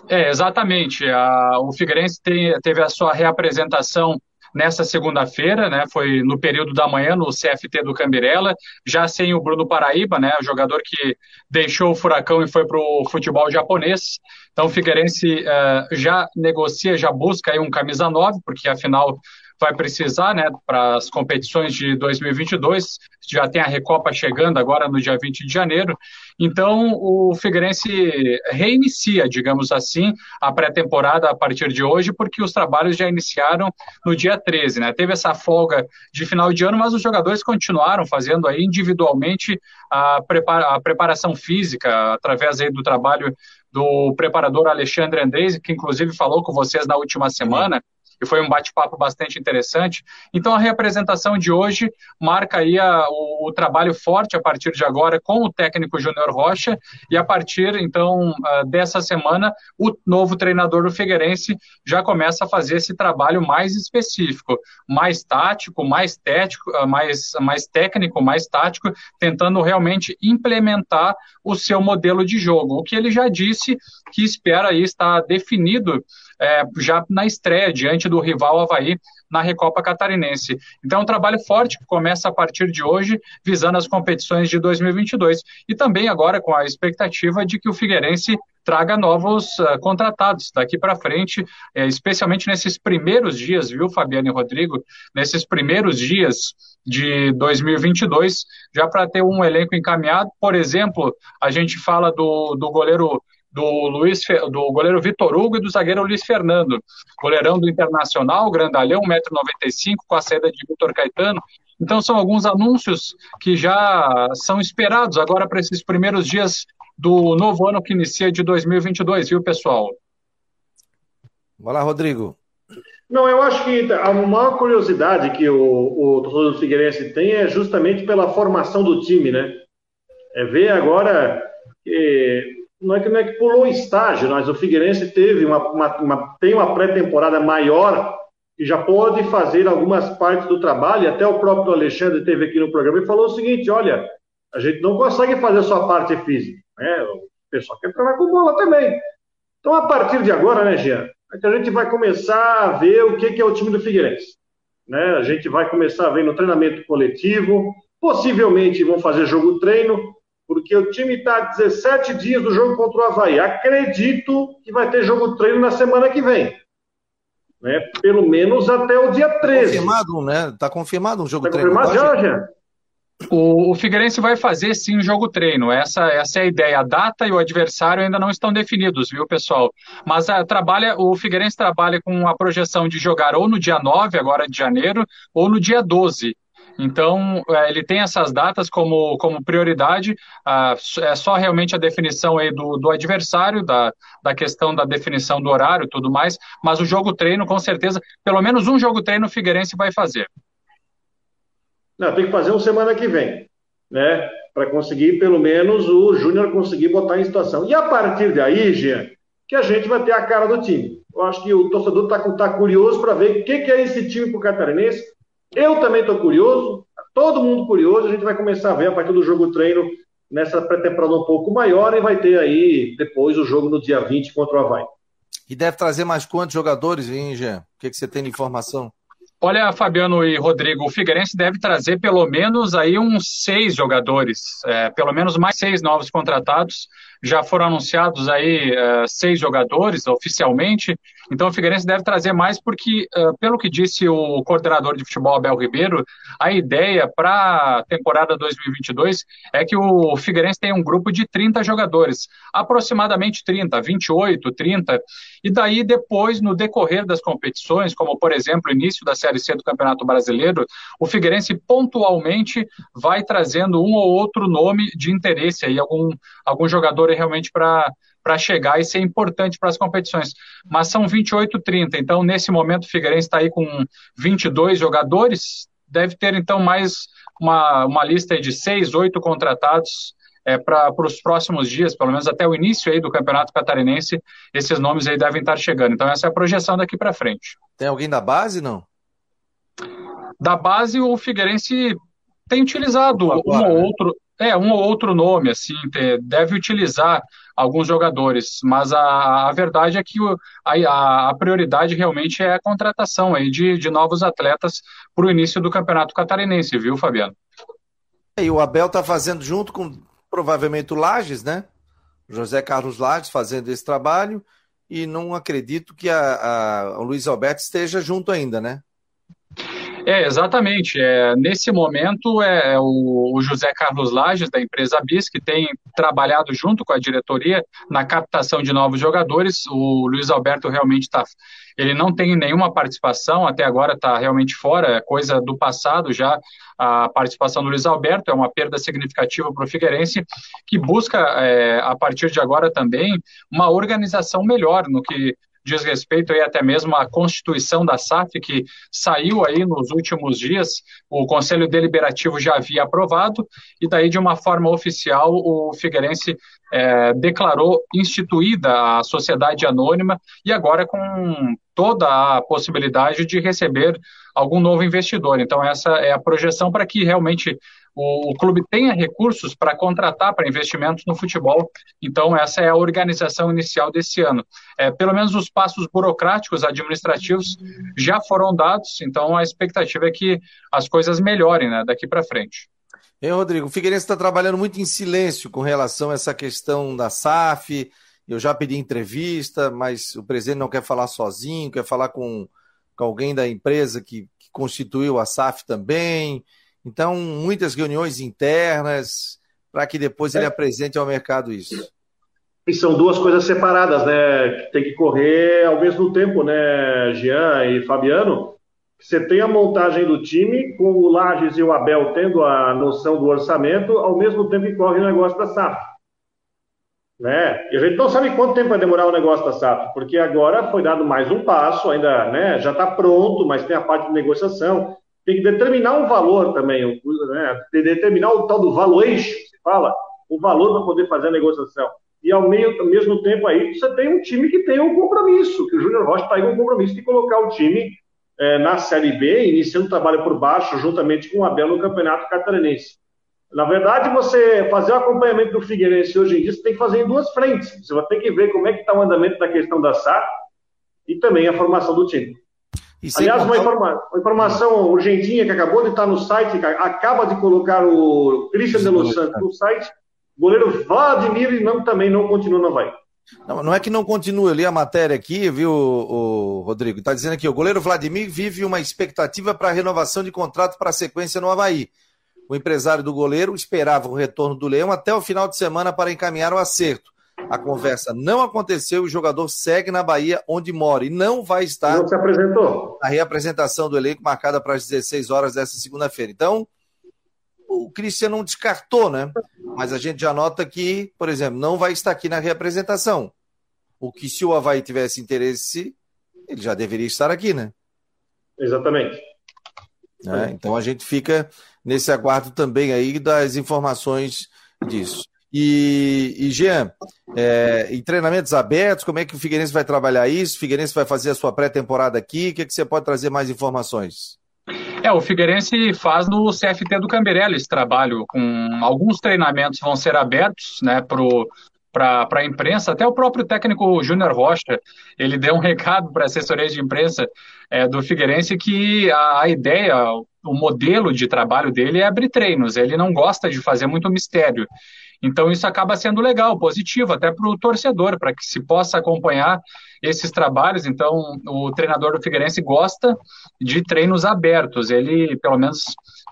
É, exatamente. A, o Figueirense tem, teve a sua reapresentação nessa segunda-feira, né? Foi no período da manhã no CFT do Cambirela, já sem o Bruno Paraíba, né? O jogador que deixou o Furacão e foi para o futebol japonês. Então o Figueirense uh, já negocia, já busca aí um camisa 9, porque afinal vai precisar, né, para as competições de 2022. Já tem a Recopa chegando agora no dia 20 de janeiro. Então, o Figueirense reinicia, digamos assim, a pré-temporada a partir de hoje, porque os trabalhos já iniciaram no dia 13, né? Teve essa folga de final de ano, mas os jogadores continuaram fazendo aí individualmente a, prepara a preparação física, através aí do trabalho do preparador Alexandre Andrés, que inclusive falou com vocês na última semana e foi um bate-papo bastante interessante. Então, a representação de hoje marca aí a, o, o, trabalho forte a partir de agora com o técnico Júnior Rocha e a partir, então, uh, dessa semana, o novo treinador do Figueirense já começa a fazer esse trabalho mais específico, mais tático, mais tético, uh, mais, mais técnico, mais tático, tentando realmente implementar o seu modelo de jogo. O que ele já disse que espera aí estar definido é, já na estreia, diante do rival Havaí, na Recopa Catarinense. Então, é um trabalho forte que começa a partir de hoje, visando as competições de 2022. E também agora com a expectativa de que o Figueirense traga novos uh, contratados daqui para frente, é, especialmente nesses primeiros dias, viu, Fabiano e Rodrigo? Nesses primeiros dias de 2022, já para ter um elenco encaminhado. Por exemplo, a gente fala do, do goleiro do, Luiz, do goleiro Vitor Hugo e do zagueiro Luiz Fernando. Goleirão do Internacional, grandalhão, 1,95m, com a saída de Vitor Caetano. Então, são alguns anúncios que já são esperados agora para esses primeiros dias do novo ano que inicia de 2022, viu, pessoal? Vai lá, Rodrigo. Não, eu acho que a maior curiosidade que o, o torcedor do Figueirense tem é justamente pela formação do time, né? É ver agora que não é que, não é que pulou estágio, mas o Figueirense teve uma, uma, uma tem uma pré-temporada maior e já pode fazer algumas partes do trabalho. E até o próprio Alexandre teve aqui no programa e falou o seguinte: olha, a gente não consegue fazer só a parte física, né? O pessoal quer treinar com bola também. Então, a partir de agora, né, Jean, é a gente vai começar a ver o que, é o time do Figueirense. Né? A gente vai começar a ver no treinamento coletivo, possivelmente vão fazer jogo treino, porque o time está a 17 dias do jogo contra o Havaí. Acredito que vai ter jogo treino na semana que vem. Né? Pelo menos até o dia 13. Confirmado, né? Está confirmado um jogo tá treino. Confirmado já, já? O, o Figueirense vai fazer sim um jogo treino. Essa, essa é a ideia. A data e o adversário ainda não estão definidos, viu, pessoal? Mas a, trabalha, o Figueirense trabalha com a projeção de jogar ou no dia 9, agora de janeiro, ou no dia 12. Então, é, ele tem essas datas como, como prioridade, ah, é só realmente a definição aí do, do adversário, da, da questão da definição do horário e tudo mais, mas o jogo treino, com certeza, pelo menos um jogo treino o Figueirense vai fazer. Não, tem que fazer uma semana que vem, né? Para conseguir, pelo menos, o Júnior conseguir botar em situação. E a partir daí, Jean, que a gente vai ter a cara do time. Eu acho que o torcedor está tá curioso para ver o que, que é esse time para o Catarinense, eu também estou curioso, todo mundo curioso. A gente vai começar a ver a partir do jogo treino nessa pré-temporada um pouco maior e vai ter aí depois o jogo no dia 20 contra o Havaí. E deve trazer mais quantos jogadores, hein, Jean? O que, que você tem de informação? Olha, Fabiano e Rodrigo, o Figueirense deve trazer pelo menos aí uns seis jogadores, é, pelo menos mais seis novos contratados. Já foram anunciados aí é, seis jogadores oficialmente. Então o Figueirense deve trazer mais porque, uh, pelo que disse o coordenador de futebol Abel Ribeiro, a ideia para a temporada 2022 é que o Figueirense tenha um grupo de 30 jogadores, aproximadamente 30, 28, 30, e daí depois, no decorrer das competições, como por exemplo o início da Série C do Campeonato Brasileiro, o Figueirense pontualmente vai trazendo um ou outro nome de interesse aí, algum, algum jogador realmente para para chegar e ser importante para as competições. Mas são 28, 30. Então, nesse momento, o Figueirense está aí com 22 jogadores. Deve ter, então, mais uma, uma lista de seis, oito contratados é, para os próximos dias, pelo menos até o início aí do Campeonato Catarinense, esses nomes aí devem estar chegando. Então, essa é a projeção daqui para frente. Tem alguém da base, não? Da base, o Figueirense tem utilizado um ou outro, é, um ou outro nome, assim, deve utilizar alguns jogadores, mas a, a verdade é que a, a, prioridade realmente é a contratação aí de, de novos atletas para o início do Campeonato Catarinense, viu, Fabiano? E o Abel está fazendo junto com provavelmente o Lages, né? José Carlos Lages fazendo esse trabalho e não acredito que a, a, o Luiz Alberto esteja junto ainda, né? É, exatamente. É, nesse momento, é, é o, o, José Carlos Lages, da empresa BIS, que tem trabalhado junto com a diretoria na captação de novos jogadores. O Luiz Alberto realmente está. Ele não tem nenhuma participação, até agora está realmente fora, é coisa do passado já. A participação do Luiz Alberto é uma perda significativa para o Figueirense, que busca, é, a partir de agora também, uma organização melhor no que diz respeito aí até mesmo à constituição da SAF, que saiu aí nos últimos dias, o Conselho Deliberativo já havia aprovado, e daí, de uma forma oficial, o Figueirense é, declarou instituída a sociedade anônima e agora com toda a possibilidade de receber algum novo investidor. Então, essa é a projeção para que realmente o, o clube tenha recursos para contratar para investimentos no futebol. Então, essa é a organização inicial desse ano. É, pelo menos os passos burocráticos administrativos já foram dados, então a expectativa é que as coisas melhorem né, daqui para frente. Hein, Rodrigo? O Figueirense está trabalhando muito em silêncio com relação a essa questão da SAF. Eu já pedi entrevista, mas o presidente não quer falar sozinho, quer falar com, com alguém da empresa que, que constituiu a SAF também. Então, muitas reuniões internas para que depois ele é. apresente ao mercado isso. E são duas coisas separadas, né? Que tem que correr ao mesmo tempo, né, Jean e Fabiano? Você tem a montagem do time, com o Lages e o Abel tendo a noção do orçamento, ao mesmo tempo que corre o negócio da SAF. Né? E a gente não sabe quanto tempo vai demorar o negócio da SAF, porque agora foi dado mais um passo, ainda né, já está pronto, mas tem a parte de negociação. Tem que determinar um valor também, né? Determinar o tal do valuation, se fala, o valor para poder fazer a negociação. E ao, meio, ao mesmo tempo aí, você tem um time que tem um compromisso, que o Júnior Rocha está aí com um compromisso de colocar o time é, na Série B, iniciando o trabalho por baixo, juntamente com o Abel no Campeonato Catarinense. Na verdade, você fazer o acompanhamento do Figueirense hoje em dia, você tem que fazer em duas frentes. Você vai ter que ver como é que está o andamento da questão da SAC e também a formação do time. Aliás, uma, informa uma, informação urgentinha que acabou de estar no site, acaba de colocar o Christian de Los Santos no site, goleiro Vladimir não, também não continua no Havaí. Não, não é que não continue, eu li a matéria aqui, viu, o, Rodrigo? Está dizendo aqui, o goleiro Vladimir vive uma expectativa para renovação de contrato para a sequência no Havaí. O empresário do goleiro esperava o retorno do Leão até o final de semana para encaminhar o acerto. A conversa não aconteceu e o jogador segue na Bahia, onde mora, e não vai estar não se apresentou. na reapresentação do elenco marcada para as 16 horas dessa segunda-feira. Então, o Christian não descartou, né? Mas a gente já nota que, por exemplo, não vai estar aqui na reapresentação. O que se o Havaí tivesse interesse, ele já deveria estar aqui, né? Exatamente. É, então a gente fica nesse aguardo também aí das informações disso. E, e Jean, é, em treinamentos abertos, como é que o Figueirense vai trabalhar isso? O Figueirense vai fazer a sua pré-temporada aqui? O que, é que você pode trazer mais informações? É, o Figueirense faz no CFT do Camberelli esse trabalho, com alguns treinamentos vão ser abertos né, para a imprensa, até o próprio técnico Júnior Rocha, ele deu um recado para a assessoria de imprensa é, do Figueirense que a, a, ideia, o modelo de trabalho dele é abrir treinos, ele não gosta de fazer muito mistério. Então isso acaba sendo legal, positivo, até para o torcedor, para que se possa acompanhar esses trabalhos. Então o treinador do Figueirense gosta de treinos abertos. Ele, pelo menos,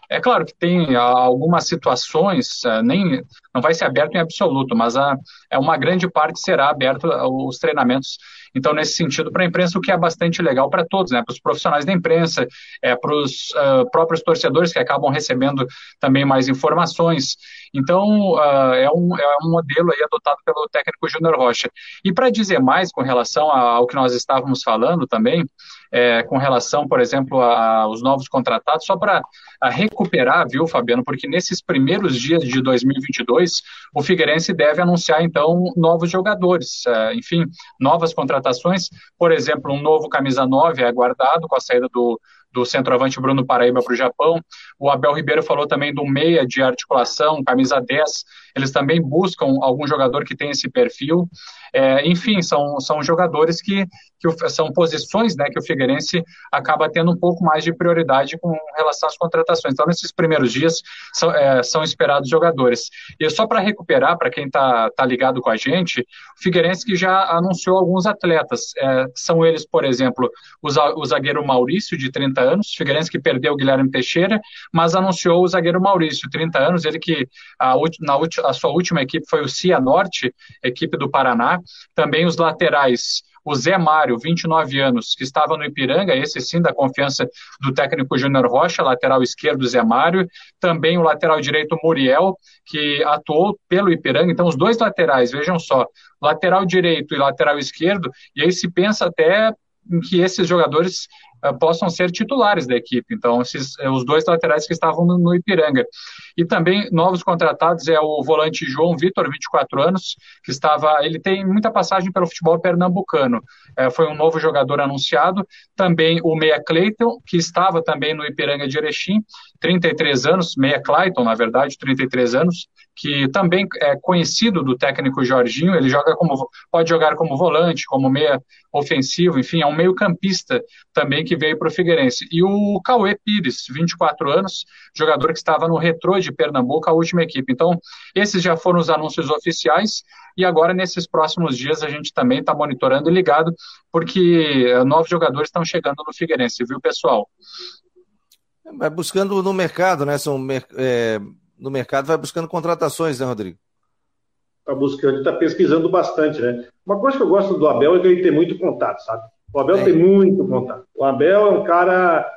é claro que tem algumas situações, é, nem não vai ser aberto em absoluto, mas a, é uma grande parte será aberto os treinamentos então, nesse sentido, para a imprensa, o que é bastante legal para todos, né? para os profissionais da imprensa, é, para os uh, próprios torcedores que acabam recebendo também mais informações. Então, uh, é, um, é um modelo aí adotado pelo técnico Júnior Rocha. E para dizer mais com relação ao que nós estávamos falando também, é, com relação, por exemplo, aos novos contratados, só para recuperar, viu, Fabiano, porque nesses primeiros dias de 2022, o Figueirense deve anunciar, então, novos jogadores, é, enfim, novas contratações, por exemplo, um novo camisa 9 é aguardado com a saída do, do centroavante Bruno Paraíba para o Japão. O Abel Ribeiro falou também do meia de articulação, camisa 10. Eles também buscam algum jogador que tem esse perfil. É, enfim, são, são jogadores que, que são posições né, que o Figueirense acaba tendo um pouco mais de prioridade com relação às contratações. Então, nesses primeiros dias, são, é, são esperados jogadores. E só para recuperar, para quem está tá ligado com a gente, o Figueirense que já anunciou alguns atletas. É, são eles, por exemplo, o zagueiro Maurício, de 30 anos, Figueirense que perdeu o Guilherme Teixeira, mas anunciou o zagueiro Maurício, 30 anos, ele que a, na, a sua última equipe foi o Cianorte, equipe do Paraná, também os laterais o Zé Mário, 29 anos, que estava no Ipiranga, esse sim da confiança do técnico Júnior Rocha, lateral esquerdo Zé Mário, também o lateral direito Muriel, que atuou pelo Ipiranga, então os dois laterais, vejam só, lateral direito e lateral esquerdo, e aí se pensa até que esses jogadores possam ser titulares da equipe. Então, esses, uh, os dois laterais que estavam no, Ipiranga. E também novos contratados é o volante João Vitor, 24 anos, que estava. Ele tem muita passagem pelo futebol pernambucano. Uh, foi um novo jogador anunciado. Também o Meia Cleiton, que estava também no Ipiranga de Erechim, 33 anos, Meia Clayton, na verdade, 33 anos, que também é conhecido do técnico Jorginho, ele joga como pode jogar como volante, como meia ofensivo, enfim, é um meio-campista também que veio para o Figueirense. E o Cauê Pires, 24 anos, jogador que estava no Retrô de Pernambuco, a última equipe. Então, esses já foram os anúncios oficiais e agora nesses próximos dias a gente também está monitorando e ligado, porque novos jogadores estão chegando no Figueirense, viu, pessoal? Vai buscando no mercado, né? São é no mercado vai buscando contratações, né, Rodrigo? Está buscando, está pesquisando bastante, né? Uma coisa que eu gosto do Abel é que ele tem muito contato, sabe? O Abel é. tem muito contato. O Abel é um cara.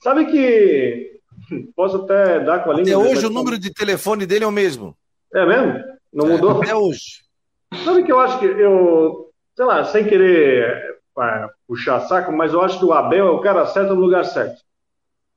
Sabe que. Posso até dar com a língua. Até hoje o número de telefone dele é o mesmo. É mesmo? Não é, mudou? Até hoje. Sabe que eu acho que eu. Sei lá, sem querer é, puxar saco, mas eu acho que o Abel é o cara certo no lugar certo.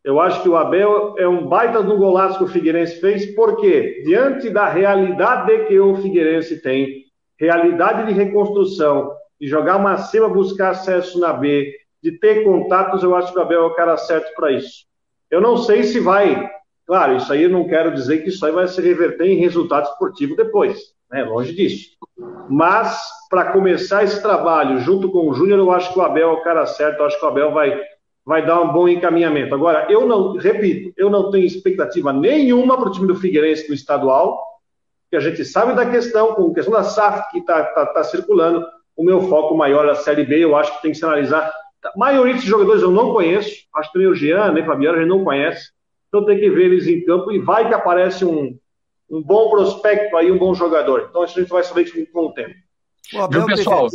Eu acho que o Abel é um baita do golaço que o Figueirense fez, porque diante da realidade que o Figueirense tem, realidade de reconstrução, de jogar uma cima, buscar acesso na B, de ter contatos, eu acho que o Abel é o cara certo para isso. Eu não sei se vai, claro, isso aí eu não quero dizer que isso aí vai se reverter em resultado esportivo depois, né? Longe disso. Mas para começar esse trabalho junto com o Júnior, eu acho que o Abel é o cara certo, eu acho que o Abel vai vai dar um bom encaminhamento. Agora, eu não, repito, eu não tenho expectativa nenhuma para o time do Figueirense no estadual, que a gente sabe da questão, com a questão da SAF que está tá, tá circulando, o meu foco maior é a Série B, eu acho que tem que se analisar. A maioria desses jogadores eu não conheço, acho que nem o Jean, nem o Fabiano, a gente não conhece, então tem que ver eles em campo e vai que aparece um, um bom prospecto aí, um bom jogador. Então a gente vai saber com o tempo. O Abel, pessoal?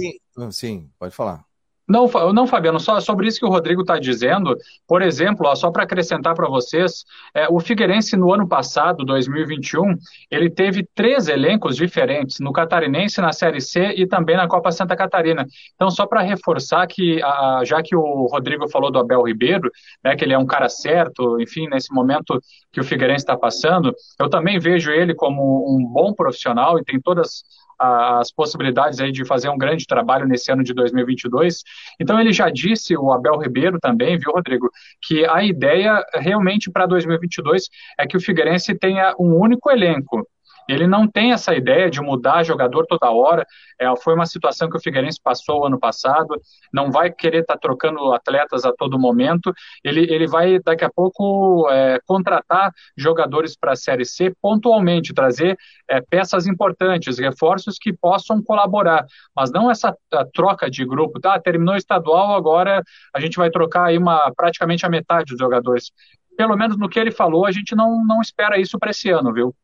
Sim, pode falar. Não, não, Fabiano, só sobre isso que o Rodrigo está dizendo. Por exemplo, ó, só para acrescentar para vocês, é, o Figueirense no ano passado, 2021, ele teve três elencos diferentes, no Catarinense, na Série C e também na Copa Santa Catarina. Então, só para reforçar que, a, já que o Rodrigo falou do Abel Ribeiro, né, que ele é um cara certo, enfim, nesse momento que o Figueirense está passando, eu também vejo ele como um bom profissional e tem todas as possibilidades aí de fazer um grande trabalho nesse ano de 2022. Então ele já disse, o Abel Ribeiro também, viu, Rodrigo, que a ideia realmente para 2022 é que o Figueirense tenha um único elenco. Ele não tem essa ideia de mudar jogador toda hora. É, foi uma situação que o Figueirense passou ano passado. Não vai querer estar tá trocando atletas a todo momento. Ele, ele vai, daqui a pouco, é, contratar jogadores para a Série C pontualmente, trazer é, peças importantes, reforços que possam colaborar. Mas não essa troca de grupo. Tá, terminou o estadual, agora a gente vai trocar aí uma, praticamente a metade dos jogadores. Pelo menos no que ele falou, a gente não, não espera isso para esse ano, viu?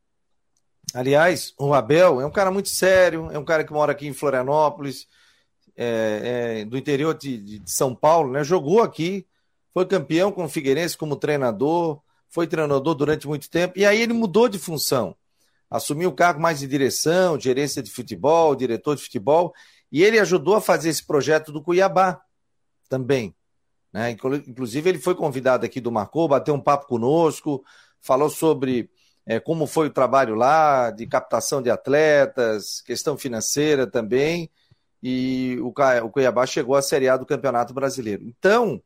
Aliás, o Abel é um cara muito sério, é um cara que mora aqui em Florianópolis, é, é, do interior de, de, São Paulo, né? Jogou aqui, foi campeão com o Figueirense como treinador, foi treinador durante muito tempo, e aí ele mudou de função. Assumiu o cargo mais de direção, gerência de futebol, diretor de futebol, e ele ajudou a fazer esse projeto do Cuiabá também. Né? Inclusive, ele foi convidado aqui do Marcou, bateu um papo conosco, falou sobre é, como foi o trabalho lá, de captação de atletas, questão financeira também, e o, o Cuiabá chegou à Série A do Campeonato Brasileiro. Então,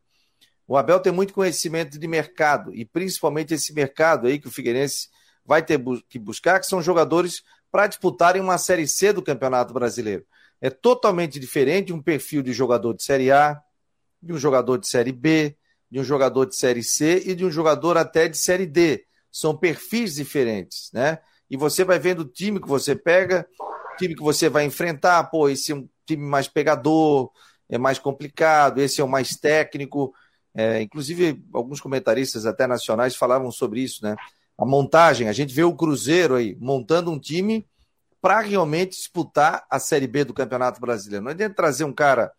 o Abel tem muito conhecimento de mercado, e principalmente esse mercado aí que o Figueirense vai ter que buscar, que são jogadores para disputarem uma Série C do Campeonato Brasileiro. É totalmente diferente um perfil de jogador de Série A, de um jogador de Série B, de um jogador de Série C e de um jogador até de Série D são perfis diferentes, né? E você vai vendo o time que você pega, time que você vai enfrentar, pô, esse é um time mais pegador, é mais complicado, esse é o mais técnico. É, inclusive, alguns comentaristas até nacionais falavam sobre isso, né? A montagem, a gente vê o Cruzeiro aí montando um time para realmente disputar a Série B do Campeonato Brasileiro. Não adianta trazer um cara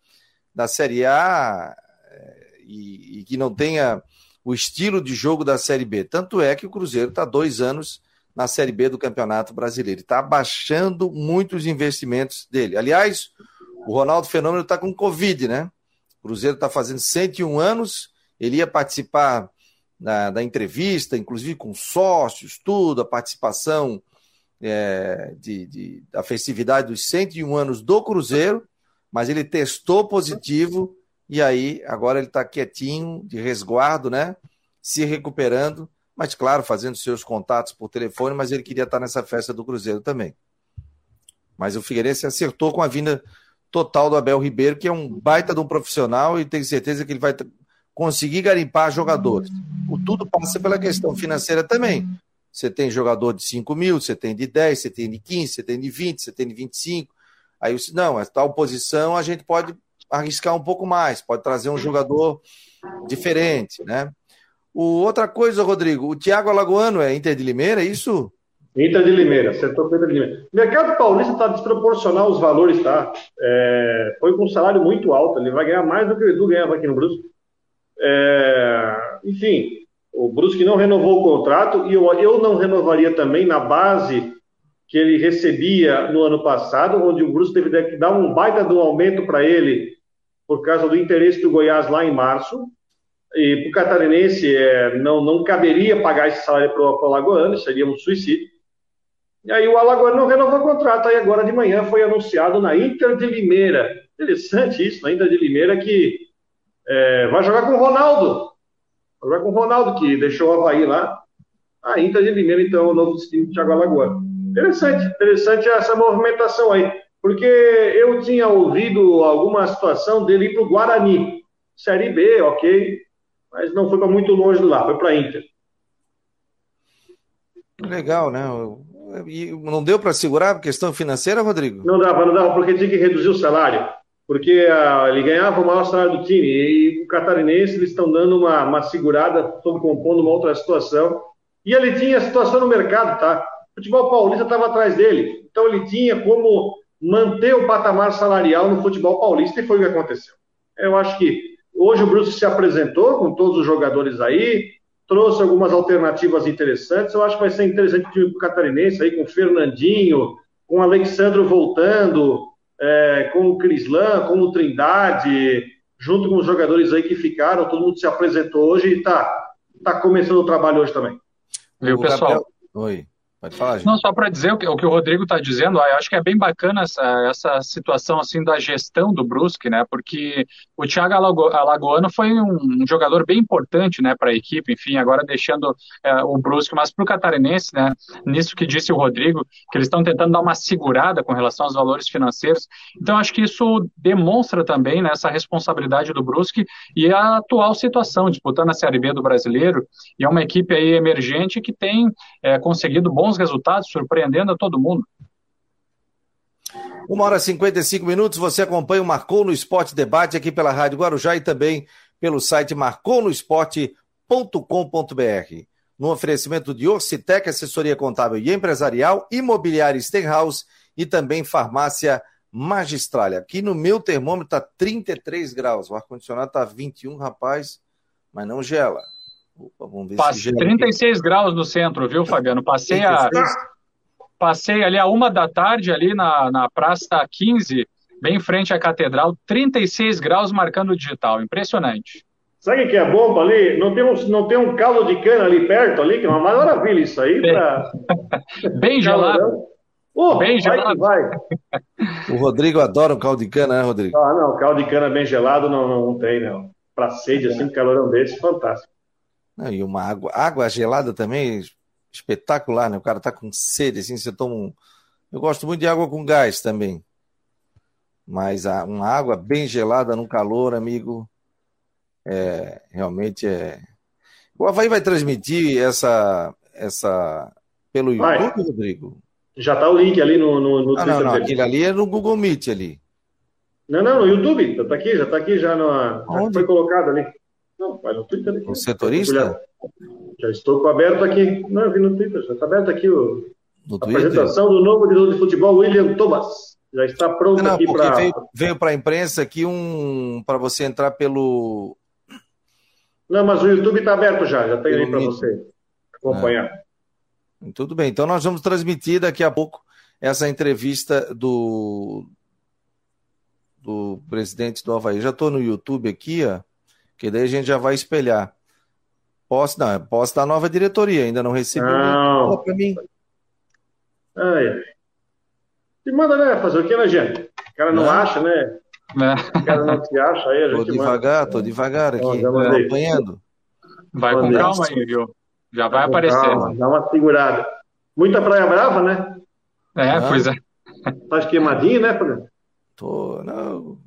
da Série A é, e, e que não tenha o estilo de jogo da Série B. Tanto é que o Cruzeiro está dois anos na Série B do Campeonato Brasileiro. Está abaixando muito os investimentos dele. Aliás, o Ronaldo Fenômeno está com Covid, né? O Cruzeiro está fazendo 101 anos, ele ia participar da, entrevista, inclusive com sócios, tudo, a participação é, de, de, da festividade dos 101 anos do Cruzeiro, mas ele testou positivo e aí agora ele está quietinho, de resguardo, né? Se recuperando, mas claro, fazendo seus contatos por telefone, mas ele queria estar nessa festa do Cruzeiro também. Mas o Figueirense acertou com a vinda total do Abel Ribeiro, que é um baita de um profissional e tenho certeza que ele vai conseguir garimpar jogadores. O tudo passa pela questão financeira também. Você tem jogador de 5 mil, você tem de 10, você tem de 15, você tem de 20, você tem de 25. Aí não, é tal posição a gente pode arriscar um pouco mais, pode trazer um jogador diferente, né? O, outra coisa, Rodrigo, o Thiago Alagoano é Inter de Limeira, é isso? Inter de Limeira, com Inter de Limeira. O mercado paulista está desproporcional os valores, tá? É, foi com um salário muito alto, ele vai ganhar mais do que o Edu ganhava aqui no Brusque. É, enfim, o Brusque não renovou o contrato e eu, eu não renovaria também na base que ele recebia no ano passado, onde o Brusque teve que dar um baita um aumento para ele por causa do interesse do Goiás lá em março. E para o catarinense é, não, não caberia pagar esse salário para o Alagoano, seria um suicídio. E aí o Alagoano não renovou o contrato, aí agora de manhã foi anunciado na Inter de Limeira. Interessante isso, na Inter de Limeira, que é, vai jogar com o Ronaldo. Vai jogar com o Ronaldo, que deixou o Havaí lá. A Inter de Limeira, então, o novo destino do Thiago Alagoano. Interessante, interessante essa movimentação aí. Porque eu tinha ouvido alguma situação dele ir para o Guarani. Série B, ok. Mas não foi para muito longe de lá, foi para a Inter. Legal, né? E não deu para segurar a questão financeira, Rodrigo? Não dava, não dava, porque tinha que reduzir o salário. Porque uh, ele ganhava o maior salário do time. E o catarinense, eles estão dando uma, uma segurada, estão compondo uma outra situação. E ele tinha a situação no mercado, tá? O futebol paulista estava atrás dele. Então ele tinha como manter o patamar salarial no futebol paulista e foi o que aconteceu. Eu acho que hoje o Bruce se apresentou com todos os jogadores aí, trouxe algumas alternativas interessantes. Eu acho que vai ser interessante o time catarinense aí com o Fernandinho, com o Alexandro voltando, é, com o Crislan, com o Trindade, junto com os jogadores aí que ficaram, todo mundo se apresentou hoje e está tá começando o trabalho hoje também. Viu, pessoal? Oi. Pode falar, gente. Não, só para dizer o que, o que, o Rodrigo está dizendo, eu acho que é bem bacana essa, essa situação assim da gestão do Brusque, né? Porque o Thiago Alago, Alagoano foi um, jogador bem importante, né, para a equipe, enfim, agora deixando é, o Brusque, mas para o catarinense, né? Nisso que disse o Rodrigo, que eles estão tentando dar uma segurada com relação aos valores financeiros. Então, acho que isso demonstra também né, essa responsabilidade do Brusque e a atual situação, disputando a Série B do Brasileiro, e é uma equipe aí emergente que tem é, conseguido bons bons resultados, surpreendendo a todo mundo. Uma hora e 55 minutos, você acompanha o Marcou no Esporte Debate aqui pela Rádio Guarujá e também pelo site marconosport.com.br. No oferecimento de Orcitec, assessoria contábil e empresarial, imobiliária Stenhouse e também farmácia Magistralha. Aqui no meu termômetro está 33 graus, o ar-condicionado está 21, rapaz, mas não gela. Opa, vamos ver Passe, se 36 graus no centro, viu, Fabiano? Passei a, passei ali a uma da tarde ali na, na Praça 15, bem em frente à Catedral, 36 graus marcando o digital. Impressionante. Sabe o que é bom ali? Não tem, um, não tem um caldo de cana ali perto, ali, que é uma maravilha isso aí. Pra... bem gelado. Oh, bem vai gelado. Vai. O Rodrigo adora um caldo de cana, né, Rodrigo? Ah, não, caldo de cana bem gelado não, não, não tem, não. Para sede, assim, um calorão desse, fantástico. Não, e uma água, água gelada também, espetacular, né? O cara tá com sede, assim, você toma um... Eu gosto muito de água com gás também. Mas a, uma água bem gelada no calor, amigo, é, realmente é... O Havaí vai transmitir essa, essa pelo YouTube, vai. Rodrigo? Já tá o link ali no, no, no ah, Não, não, aquele ali é no Google Meet ali. Não, não, no YouTube, tá aqui, já tá aqui, já no, já foi colocado ali. Não, vai no Twitter aqui. O setorista? Já estou com aberto aqui. Não, eu vi no Twitter, já está aberto aqui o, No a Twitter? apresentação do novo diretor de futebol, William Thomas. Já está pronto Não, aqui para. veio, veio para a imprensa aqui um para você entrar pelo Não, mas o YouTube está aberto já, já tem aí para você acompanhar. Tudo bem, então nós vamos transmitir daqui a pouco essa entrevista do, do presidente do Havaí. Já estou no YouTube aqui, ó, que daí a gente já vai espelhar. Posso, não, posso da nova diretoria, ainda não recebi Não. para mim. Ai. E manda, né? Fazer o que, né, gente? O cara não Não. acha, né? né? O cara não se acha aí, a Tô gente manda. devagar, tô devagar aqui, mandei. acompanhando. Vai com calma aí, viu? Já vai Com aparecer. calma, dá uma segurada. Muita praia brava, né? É, Ah. pois é. Tá queimadinho, né, Fernando? Tô, não,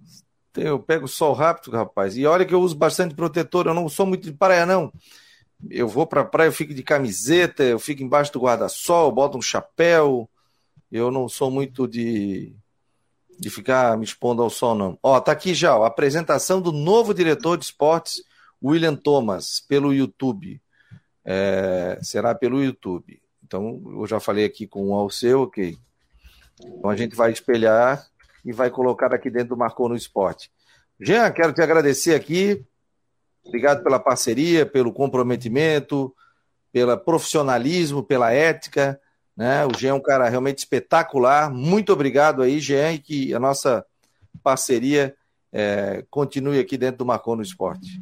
eu pego sol rápido, rapaz. E olha que eu uso bastante protetor, eu não sou muito de praia, não. Eu vou pra praia, eu fico de camiseta, eu fico embaixo do guarda-sol, boto um chapéu. Eu não sou muito de, de ficar me expondo ao sol, não. Ó, tá aqui já, ó, a apresentação do novo diretor de esportes, William Thomas, pelo YouTube. É, será pelo YouTube. Então, eu já falei aqui com o Alceu, ok. Então a gente vai espelhar e vai colocar aqui dentro do Marcou no Esporte. Jean, quero te agradecer aqui. Obrigado pela parceria, pelo comprometimento, pelo profissionalismo, pela ética. Né? O Jean é um cara realmente espetacular. Muito obrigado aí, Jean, e que a nossa parceria é, continue aqui dentro do Marcou no Esporte.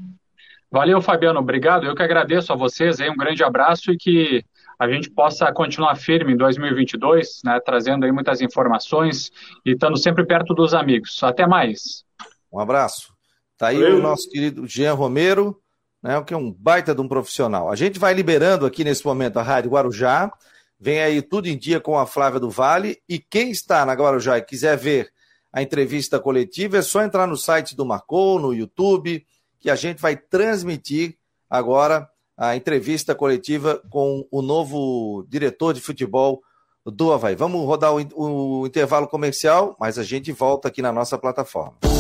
Valeu, Fabiano. Obrigado. Eu que agradeço a vocês aí. Um grande abraço e que a gente possa continuar firme em 2022, né, trazendo aí muitas informações e estando sempre perto dos amigos. Até mais. Um abraço. Tá aí Valeu. o nosso querido Jean Romero, né, que é um baita de um profissional. A gente vai liberando aqui nesse momento a Rádio Guarujá. Vem aí tudo em dia com a Flávia do Vale. E quem está na Guarujá e quiser ver a entrevista coletiva, é só entrar no site do Marcou, no YouTube, que a gente vai transmitir agora a entrevista coletiva com o novo diretor de futebol do Havaí. Vamos rodar o, o intervalo comercial, mas a gente volta aqui na nossa plataforma.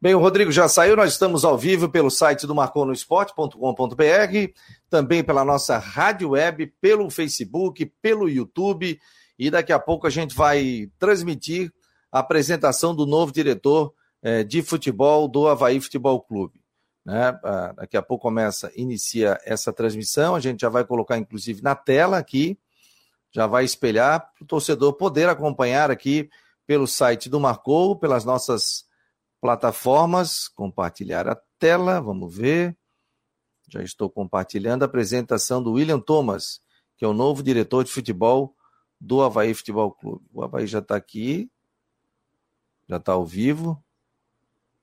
Bem, o Rodrigo já saiu, nós estamos ao vivo pelo site do marconosport.com.br, também pela nossa rádio web, pelo Facebook, pelo YouTube, e daqui a pouco a gente vai transmitir a apresentação do novo diretor eh, de futebol do Havaí Futebol Clube. Né? Ah, daqui a pouco começa, inicia essa transmissão, a gente já vai colocar inclusive na tela aqui, já vai espelhar para o torcedor poder acompanhar aqui pelo site do Marcou, pelas nossas plataformas, compartilhar a tela, vamos ver. Já estou compartilhando a apresentação do William Thomas, que é o novo diretor de futebol do Havaí Futebol Clube. O Havaí já está aqui, já está ao vivo,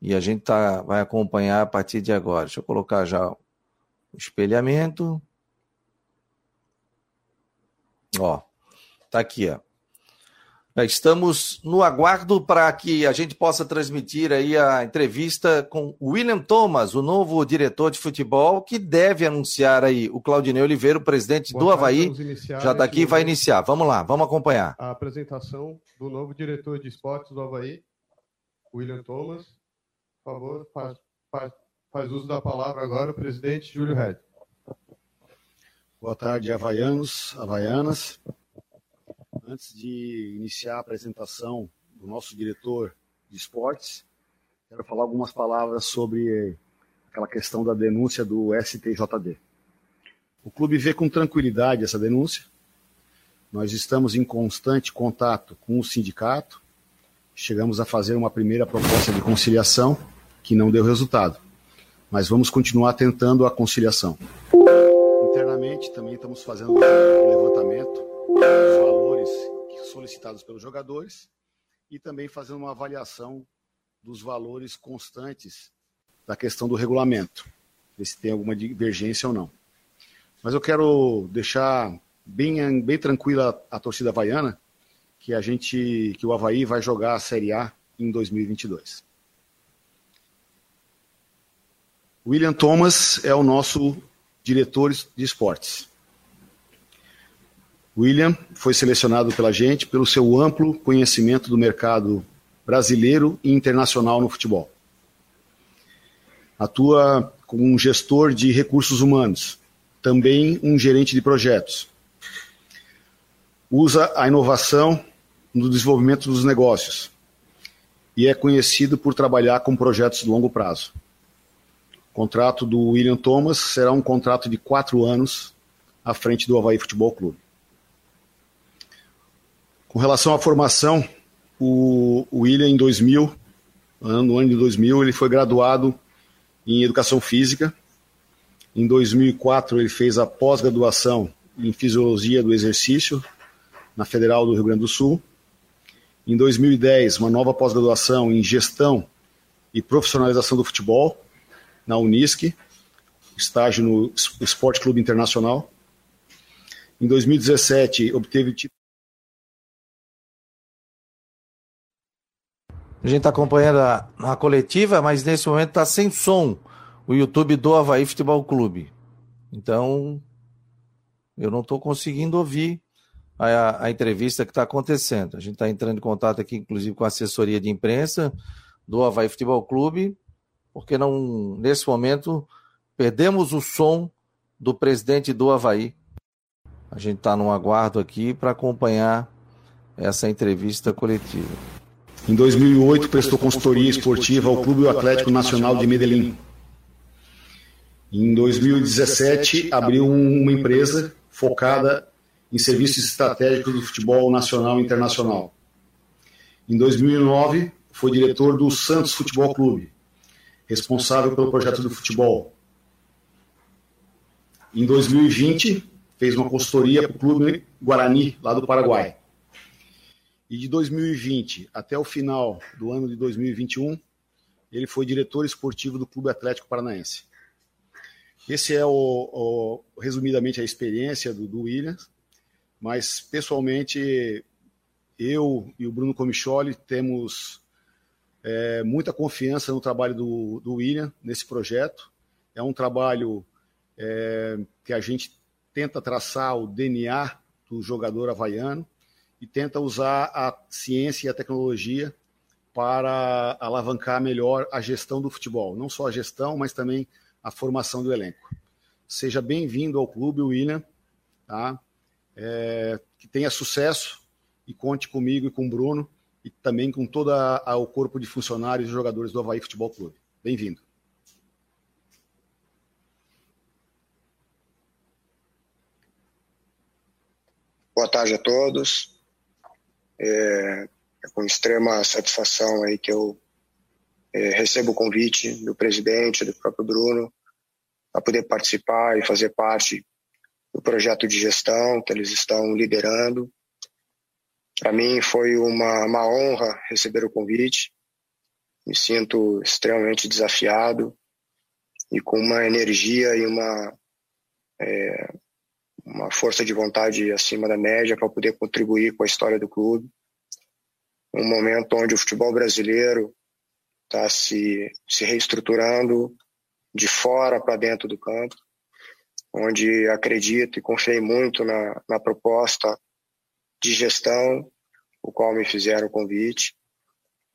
e a gente tá, vai acompanhar a partir de agora. Deixa eu colocar já o espelhamento. Ó, tá aqui, ó. Estamos no aguardo para que a gente possa transmitir aí a entrevista com William Thomas, o novo diretor de futebol, que deve anunciar aí o Claudinei Oliveira, o presidente Boa do tarde, Havaí. Já daqui nesse vai iniciar. Vamos lá, vamos acompanhar. A apresentação do novo diretor de esportes do Havaí, William Thomas. Por favor, faz, faz, faz uso da palavra agora o presidente Júlio Red. Boa tarde, havaianos, havaianas. Antes de iniciar a apresentação do nosso diretor de esportes, quero falar algumas palavras sobre aquela questão da denúncia do STJD. O clube vê com tranquilidade essa denúncia. Nós estamos em constante contato com o sindicato. Chegamos a fazer uma primeira proposta de conciliação que não deu resultado, mas vamos continuar tentando a conciliação. Internamente também estamos fazendo um levantamento solicitados pelos jogadores e também fazendo uma avaliação dos valores constantes da questão do regulamento, ver se tem alguma divergência ou não. Mas eu quero deixar bem, bem tranquila a torcida havaiana que a gente, que o Havaí vai jogar a Série A em 2022. William Thomas é o nosso diretor de esportes. William foi selecionado pela gente pelo seu amplo conhecimento do mercado brasileiro e internacional no futebol. Atua como um gestor de recursos humanos, também um gerente de projetos. Usa a inovação no desenvolvimento dos negócios e é conhecido por trabalhar com projetos de longo prazo. O contrato do William Thomas será um contrato de quatro anos à frente do Havaí Futebol Clube. Com relação à formação, o William, em 2000, no ano de 2000, ele foi graduado em Educação Física. Em 2004, ele fez a pós-graduação em Fisiologia do Exercício na Federal do Rio Grande do Sul. Em 2010, uma nova pós-graduação em Gestão e Profissionalização do Futebol na Unisc, estágio no Esporte Clube Internacional. Em 2017, obteve A gente está acompanhando a, a, coletiva, mas nesse momento está sem som o YouTube do Havaí Futebol Clube. Então, eu não estou conseguindo ouvir a, a entrevista que está acontecendo. A gente está entrando em contato aqui, inclusive, com a assessoria de imprensa do Havaí Futebol Clube porque não nesse momento perdemos o som do presidente do Havaí. A gente está num aguardo aqui para acompanhar essa entrevista coletiva. Em 2008, prestou consultoria esportiva ao Clube Atlético Nacional de Medellín. Em 2017, abriu uma empresa focada em serviços estratégicos do futebol nacional e internacional. Em 2009, foi diretor do Santos Futebol Clube, responsável pelo projeto do futebol. Em 2020, fez uma consultoria para o Clube Guarani, lá do Paraguai. E de 2020 até o final do ano de 2021, ele foi diretor esportivo do Clube Atlético Paranaense. Esse é, o, o resumidamente, a experiência do, do Williams, mas pessoalmente eu e o Bruno Comicholi temos é, muita confiança no trabalho do, do William nesse projeto. É um trabalho é, que a gente tenta traçar o DNA do jogador havaiano e tenta usar a ciência e a tecnologia para alavancar melhor a gestão do futebol. Não só a gestão, mas também a formação do elenco. Seja bem-vindo ao clube, William. Tá? É, que tenha sucesso e conte comigo e com o Bruno e também com todo o corpo de funcionários e jogadores do Havaí Futebol Clube. Bem-vindo. Boa tarde a todos. É, é com extrema satisfação aí que eu é, recebo o convite do presidente, do próprio Bruno, para poder participar e fazer parte do projeto de gestão que eles estão liderando para mim foi uma, uma honra receber o convite. Me sinto extremamente desafiado e com uma energia e uma, é, uma força de vontade acima da média para poder contribuir com a história do clube. Um momento onde o futebol brasileiro está se, se reestruturando de fora para dentro do campo, onde acredito e confiei muito na, na proposta de gestão, o qual me fizeram o convite.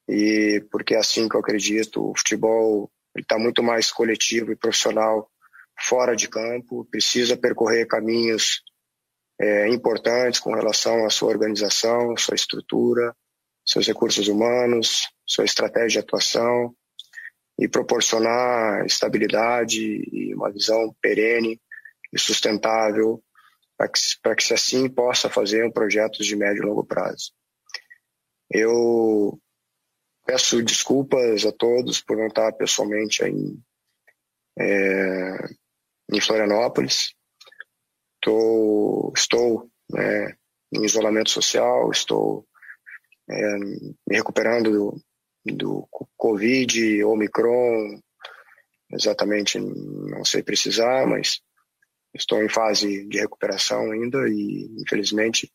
E porque é assim que eu acredito, o futebol está muito mais coletivo e profissional fora de campo, precisa percorrer caminhos é, importantes com relação à sua organização, sua estrutura, seus recursos humanos, sua estratégia de atuação e proporcionar estabilidade e uma visão perene e sustentável para que, que se assim possa fazer um projetos de médio e longo prazo. Eu peço desculpas a todos por não estar pessoalmente em, é, em Florianópolis. Tô, estou né, em isolamento social, estou é, me recuperando do, do Covid, Omicron, exatamente não sei precisar, mas estou em fase de recuperação ainda e, infelizmente,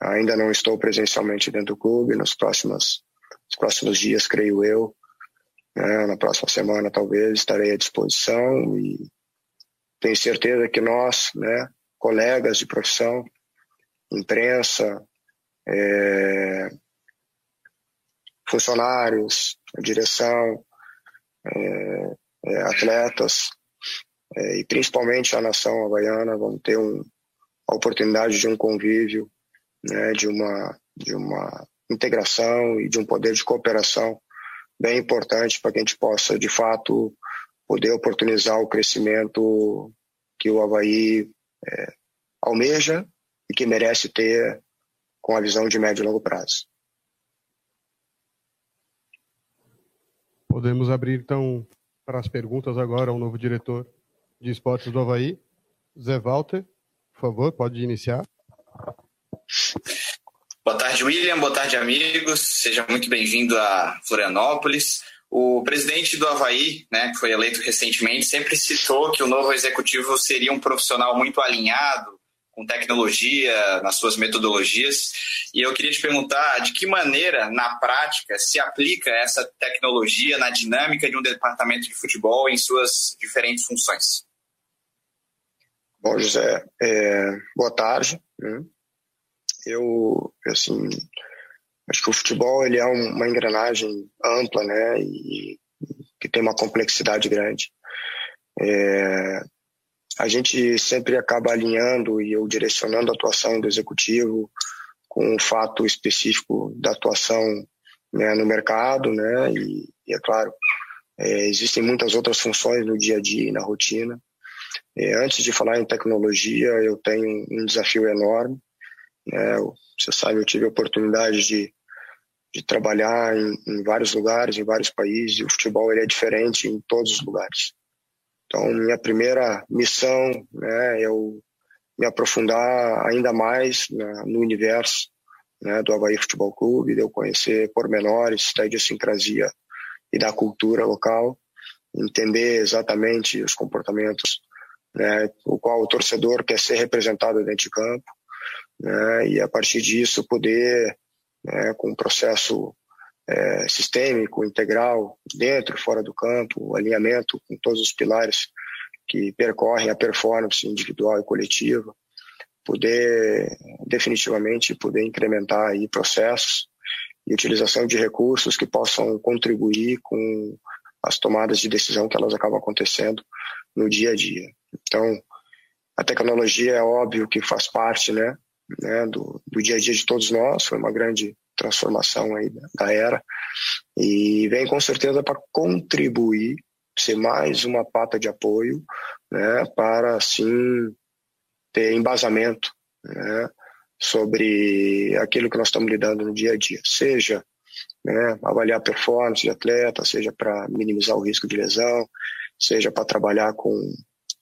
ainda não estou presencialmente dentro do clube. Nos próximos, nos próximos dias, creio eu, né, na próxima semana, talvez, estarei à disposição e tenho certeza que nós, né, colegas de profissão, imprensa, é, funcionários, direção, é, é, atletas é, e principalmente a nação havaiana vão ter um, a oportunidade de um convívio, né, de uma de uma integração e de um poder de cooperação bem importante para que a gente possa de fato poder oportunizar o crescimento que o Havaí é, almeja e que merece ter com a visão de médio e longo prazo. Podemos abrir então para as perguntas agora ao novo diretor de esportes do Havaí, Zé Walter. Por favor, pode iniciar. Boa tarde, William. Boa tarde, amigos. Seja muito bem-vindo a Florianópolis. O presidente do Havaí, né, que foi eleito recentemente, sempre citou que o novo executivo seria um profissional muito alinhado com tecnologia nas suas metodologias. E eu queria te perguntar de que maneira, na prática, se aplica essa tecnologia na dinâmica de um departamento de futebol em suas diferentes funções. Bom, José, é, boa tarde. Né? Eu, assim, acho que o futebol ele é uma engrenagem ampla, né, e que tem uma complexidade grande. É, a gente sempre acaba alinhando e eu direcionando a atuação do executivo com um fato específico da atuação né, no mercado, né? E, e é claro, é, existem muitas outras funções no dia a dia e na rotina. É, antes de falar em tecnologia, eu tenho um desafio enorme. Né? Você sabe, eu tive a oportunidade de, de trabalhar em, em vários lugares, em vários países, e o futebol ele é diferente em todos os lugares. Então, minha primeira missão né, é eu me aprofundar ainda mais né, no universo né, do Havaí Futebol Clube, de eu conhecer pormenores da idiosincrasia e da cultura local, entender exatamente os comportamentos né, o qual o torcedor quer ser representado dentro de campo, né, e a partir disso poder, né, com um processo é, sistêmico, integral, dentro e fora do campo, alinhamento com todos os pilares que percorrem a performance individual e coletiva, poder definitivamente poder incrementar aí processos e utilização de recursos que possam contribuir com as tomadas de decisão que elas acabam acontecendo no dia a dia. Então, a tecnologia é óbvio que faz parte, né, né do, do dia a dia de todos nós, foi uma grande transformação aí da era e vem com certeza para contribuir, ser mais uma pata de apoio, né, para assim ter embasamento, né, sobre aquilo que nós estamos lidando no dia a dia, seja né, avaliar a performance de atleta, seja para minimizar o risco de lesão, seja para trabalhar com,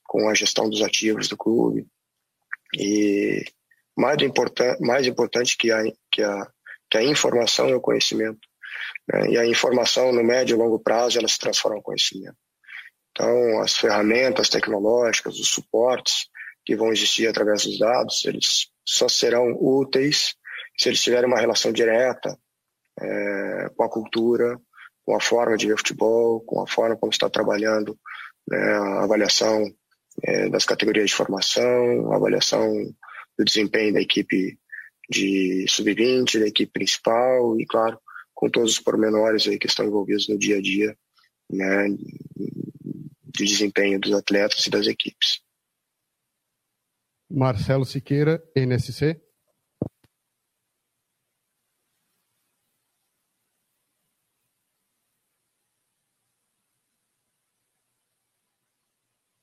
com a gestão dos ativos do clube. E mais, importan mais importante que a, que a que a informação é o conhecimento. Né? E a informação, no médio e longo prazo, ela se transforma em conhecimento. Então, as ferramentas tecnológicas, os suportes que vão existir através dos dados, eles só serão úteis se eles tiverem uma relação direta é, com a cultura, com a forma de ver futebol, com a forma como está trabalhando né, a avaliação é, das categorias de formação, a avaliação do desempenho da equipe de sub-20, da equipe principal e, claro, com todos os pormenores aí que estão envolvidos no dia a dia, né, de desempenho dos atletas e das equipes. Marcelo Siqueira, NSC.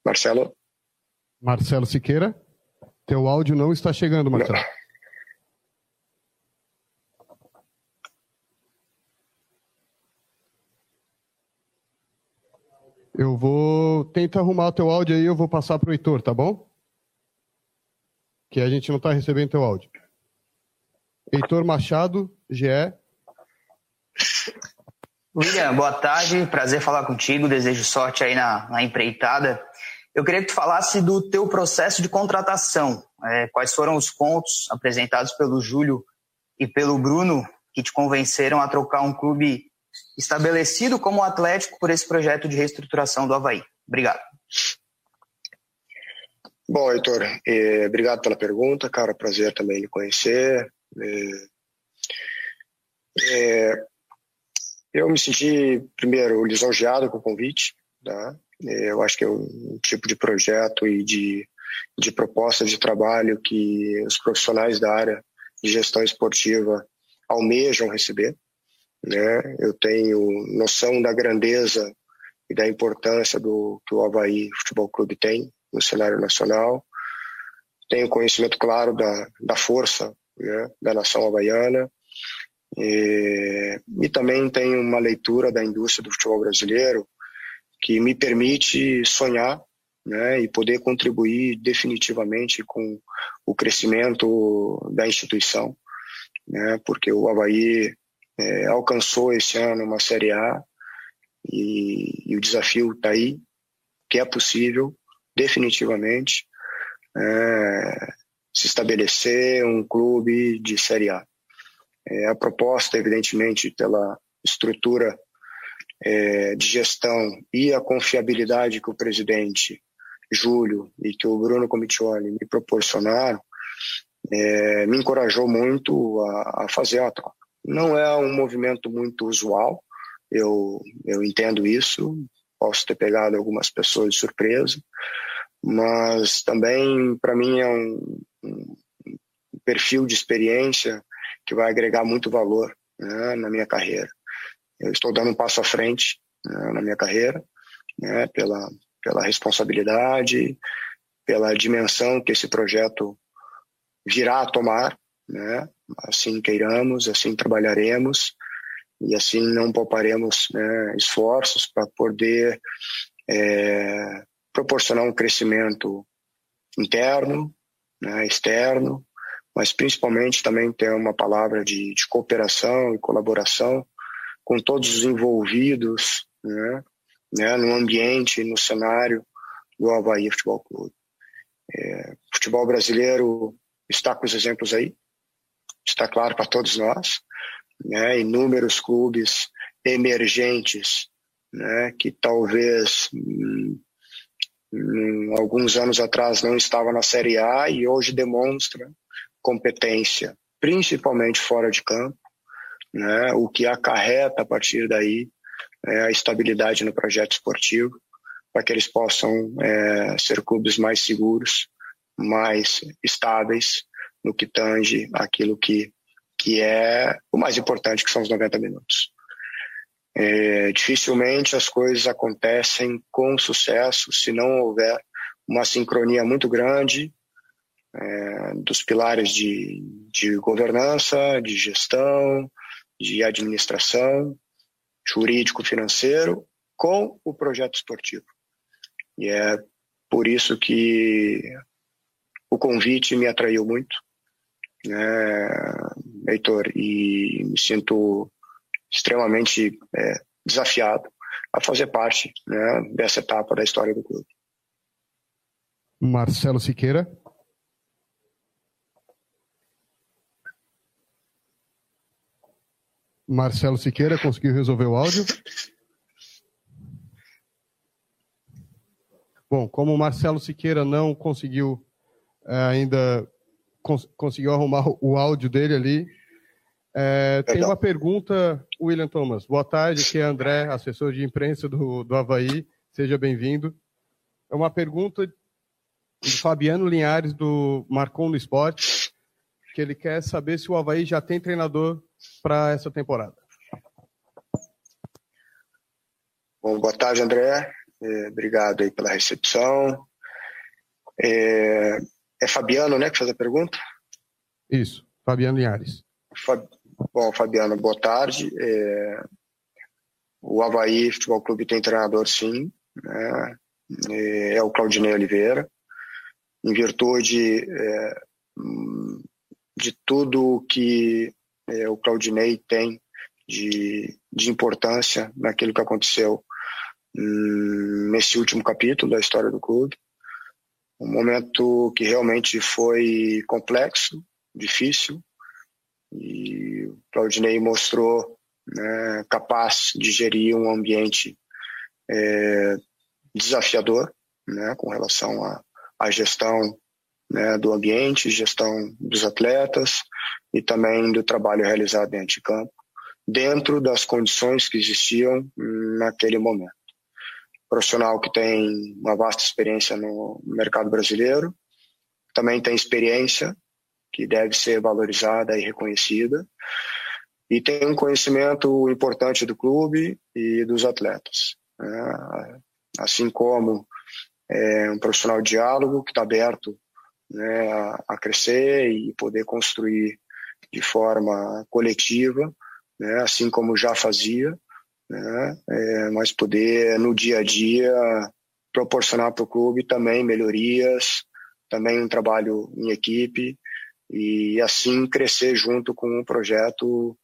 Marcelo. Marcelo Siqueira, teu áudio não está chegando, Marcelo. Não. Eu vou tentar arrumar o teu áudio aí, eu vou passar para o Heitor, tá bom? Que a gente não está recebendo teu áudio. Heitor Machado, GE. William, boa tarde, prazer falar contigo, desejo sorte aí na, na empreitada. Eu queria que tu falasse do teu processo de contratação. É, quais foram os pontos apresentados pelo Júlio e pelo Bruno que te convenceram a trocar um clube estabelecido como Atlético por esse projeto de reestruturação do Havaí? Obrigado. Bom, Heitor, eh, obrigado pela pergunta, cara. Prazer também lhe conhecer. Eh, eh, eu me senti, primeiro, lisonjeado com o convite. Tá? Eu acho que é um tipo de projeto e de, de proposta de trabalho que os profissionais da área de gestão esportiva almejam receber. Né? Eu tenho noção da grandeza e da importância do que o Havaí Futebol Clube tem no cenário nacional. Tenho conhecimento claro da, da força né, da nação havaiana e, e também tenho uma leitura da indústria do futebol brasileiro que me permite sonhar né, e poder contribuir definitivamente com o crescimento da instituição, né, porque o Havaí é, alcançou esse ano uma Série A e, e o desafio está aí, que é possível, definitivamente, é, se estabelecer um clube de Série A. É, a proposta, evidentemente, pela estrutura é, de gestão e a confiabilidade que o presidente Júlio e que o Bruno Comitioli me proporcionaram, é, me encorajou muito a, a, fazer a troca. Não é um movimento muito usual, eu, eu entendo isso, posso ter pegado algumas pessoas de surpresa, mas também para mim é um, um perfil de experiência que vai agregar muito valor né, na minha carreira. Eu estou dando um passo à frente né, na minha carreira, né, pela, pela responsabilidade, pela dimensão que esse projeto virá a tomar, né, assim queiramos, assim trabalharemos e assim não pouparemos né, esforços para poder é, proporcionar um crescimento interno, né, externo, mas principalmente também ter uma palavra de, de cooperação e colaboração com todos os envolvidos né, né, no ambiente, no cenário do Havaí Futebol Clube. É, futebol brasileiro está com os exemplos aí, está claro para todos nós, né, inúmeros clubes emergentes né, que talvez hum, hum, alguns anos atrás não estava na Série A e hoje demonstra competência, principalmente fora de campo, né, o que acarreta a partir daí é, a estabilidade no projeto esportivo, para que eles possam é, ser clubes mais seguros, mais estáveis no que tange aquilo que, que é o mais importante, que são os 90 minutos. É, dificilmente as coisas acontecem com sucesso se não houver uma sincronia muito grande é, dos pilares de, de governança, de gestão, de administração, jurídico-financeiro, com o projeto esportivo. E é por isso que o convite me atraiu muito, né, Heitor, e me sinto extremamente é, desafiado a fazer parte né, dessa etapa da história do clube. Marcelo Siqueira. Marcelo Siqueira conseguiu resolver o áudio? Bom, como o Marcelo Siqueira não conseguiu é, ainda cons conseguiu arrumar o áudio dele ali, é, tem uma pergunta, William Thomas. Boa tarde, aqui é André, assessor de imprensa do, do Havaí. Seja bem-vindo. É uma pergunta de Fabiano Linhares, do Marcon no Esporte, que ele quer saber se o Havaí já tem treinador para essa temporada? Bom, boa tarde, André. É, obrigado aí pela recepção. É, é, Fabiano, né, que faz a pergunta? Isso, Fabiano Linhares. Fab... Bom, Fabiano, boa tarde. É... O Havaí Futebol Clube tem treinador, sim. Né? É, é o Claudinei Oliveira. Em virtude é, de tudo que é, o Claudinei tem de, de importância naquilo que aconteceu hum, nesse último capítulo da história do clube. Um momento que realmente foi complexo, difícil, e o Claudinei mostrou né, capaz de gerir um ambiente é, desafiador né, com relação à, gestão né, do ambiente, gestão dos atletas e também do trabalho realizado dentro de campo, dentro das condições que existiam naquele momento. Profissional que tem uma vasta experiência no mercado brasileiro, também tem experiência que deve ser valorizada e reconhecida, e tem um conhecimento importante do clube e dos atletas. Né? Assim como é, um profissional de diálogo que está aberto né, a, a, crescer e poder construir de forma coletiva, né, assim como já fazia, né, é, mas poder no dia a dia proporcionar para o clube também melhorias, também um trabalho em equipe e assim crescer junto com o um projeto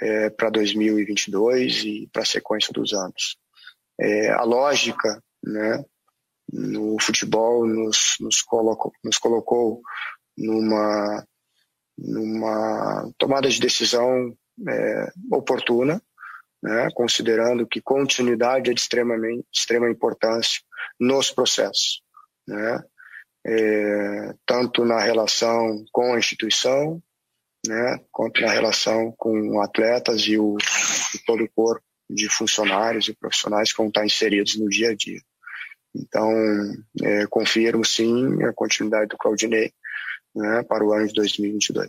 é, para 2022 e para a sequência dos anos. É, a lógica né, no futebol nos, nos, colocou, nos colocou numa, numa tomada de decisão é, oportuna, né, considerando que continuidade é de extremamente, extrema importância nos processos, né, é, tanto na relação com a instituição, né, quanto na relação com atletas e, o, e todo o corpo de funcionários e profissionais que vão estar inseridos no dia a dia. Então, é, confirmo sim a continuidade do Claudinei né, para o ano de 2022.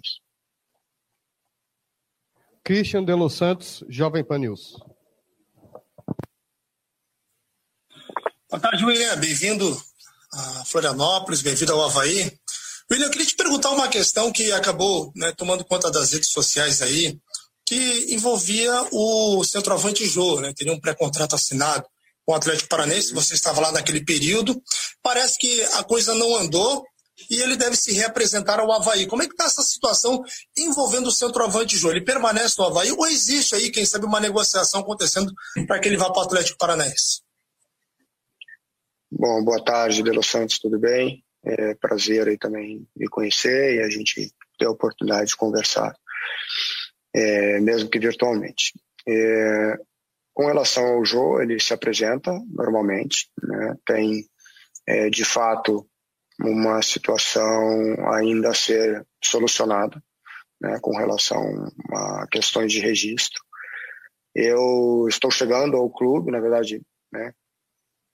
Christian de Los Santos, Jovem Pan News. Boa tarde, William. Bem-vindo a Florianópolis, bem-vindo ao Havaí. William, eu queria te perguntar uma questão que acabou né, tomando conta das redes sociais aí, que envolvia o centroavante Jô, né? Teria um pré-contrato assinado com o Atlético Paranense, você estava lá naquele período. Parece que a coisa não andou e ele deve se reapresentar ao Havaí. Como é que está essa situação envolvendo o centroavante Jô? Ele permanece no Havaí ou existe aí, quem sabe, uma negociação acontecendo para que ele vá para o Atlético Paranaense? Bom, boa tarde, Delo Santos, tudo bem? É prazer aí também me conhecer e a gente ter a oportunidade de conversar, é, mesmo que virtualmente. É, com relação ao Jô, ele se apresenta normalmente, né? tem é, de fato uma situação ainda a ser solucionada né? com relação a questões de registro. Eu estou chegando ao clube, na verdade, né?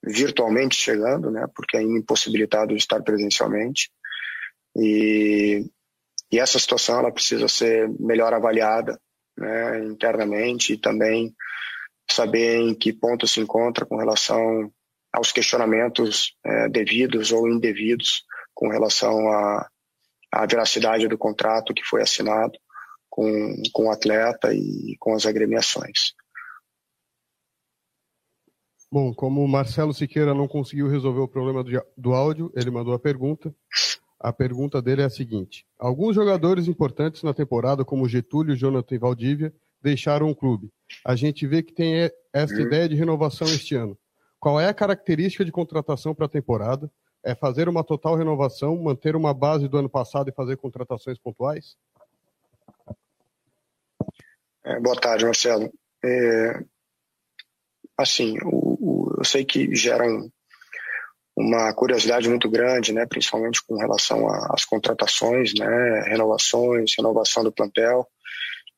virtualmente chegando, né? porque ainda impossibilitado de estar presencialmente. E, e essa situação ela precisa ser melhor avaliada né? internamente e também saber em que ponto se encontra com relação aos questionamentos é, devidos ou indevidos com relação à, à veracidade do contrato que foi assinado com, com o atleta e com as agremiações. Bom, como o Marcelo Siqueira não conseguiu resolver o problema do, do áudio, ele mandou a pergunta. A pergunta dele é a seguinte: Alguns jogadores importantes na temporada, como Getúlio, Jonathan e Valdívia, deixaram o clube. A gente vê que tem essa uhum. ideia de renovação este ano. Qual é a característica de contratação para a temporada? É fazer uma total renovação, manter uma base do ano passado e fazer contratações pontuais? É, boa tarde, Marcelo. É, assim, o, o, eu sei que geram uma curiosidade muito grande, né, principalmente com relação às contratações, né, renovações, renovação do plantel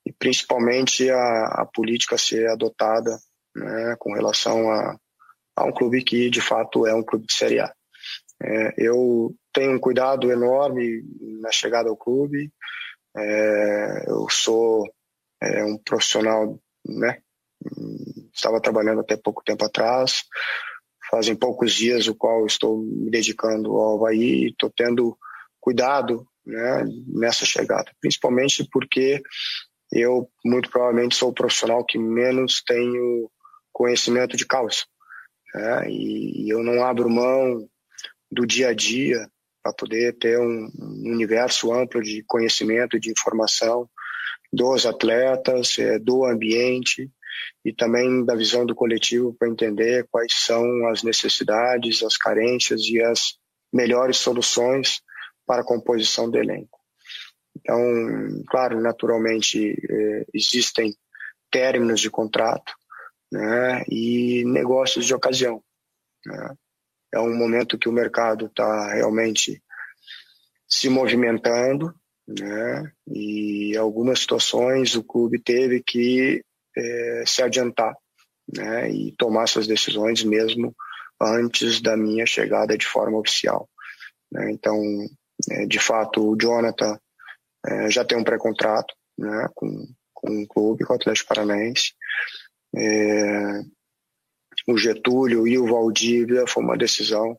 e principalmente a, a política ser adotada né, com relação a, a um clube que de fato é um clube de Série A. É, eu tenho um cuidado enorme na chegada ao clube. É, eu sou é, um profissional, né? Estava trabalhando até pouco tempo atrás. Fazem poucos dias o qual estou me dedicando ao Havaí estou tendo cuidado né, nessa chegada, principalmente porque eu muito provavelmente sou o profissional que menos tenho conhecimento de causa. Né? E eu não abro mão do dia a dia para poder ter um, um, universo amplo de conhecimento de informação dos atletas, é, do ambiente e também da visão do coletivo para entender quais são as necessidades, as carências e as melhores soluções para a composição do elenco. Então, claro, naturalmente eh, existem términos de contrato né, e negócios de ocasião. Né. É um momento que o mercado está realmente se movimentando, né, e algumas situações o clube teve que é, se adiantar né, e tomar suas decisões mesmo antes da minha chegada de forma oficial. Né. Então, é, de fato, o Jonathan é, já tem um pré-contrato né, com, com o clube, com o Atlético Paranaense. É, o Getúlio e o Valdívia foi uma decisão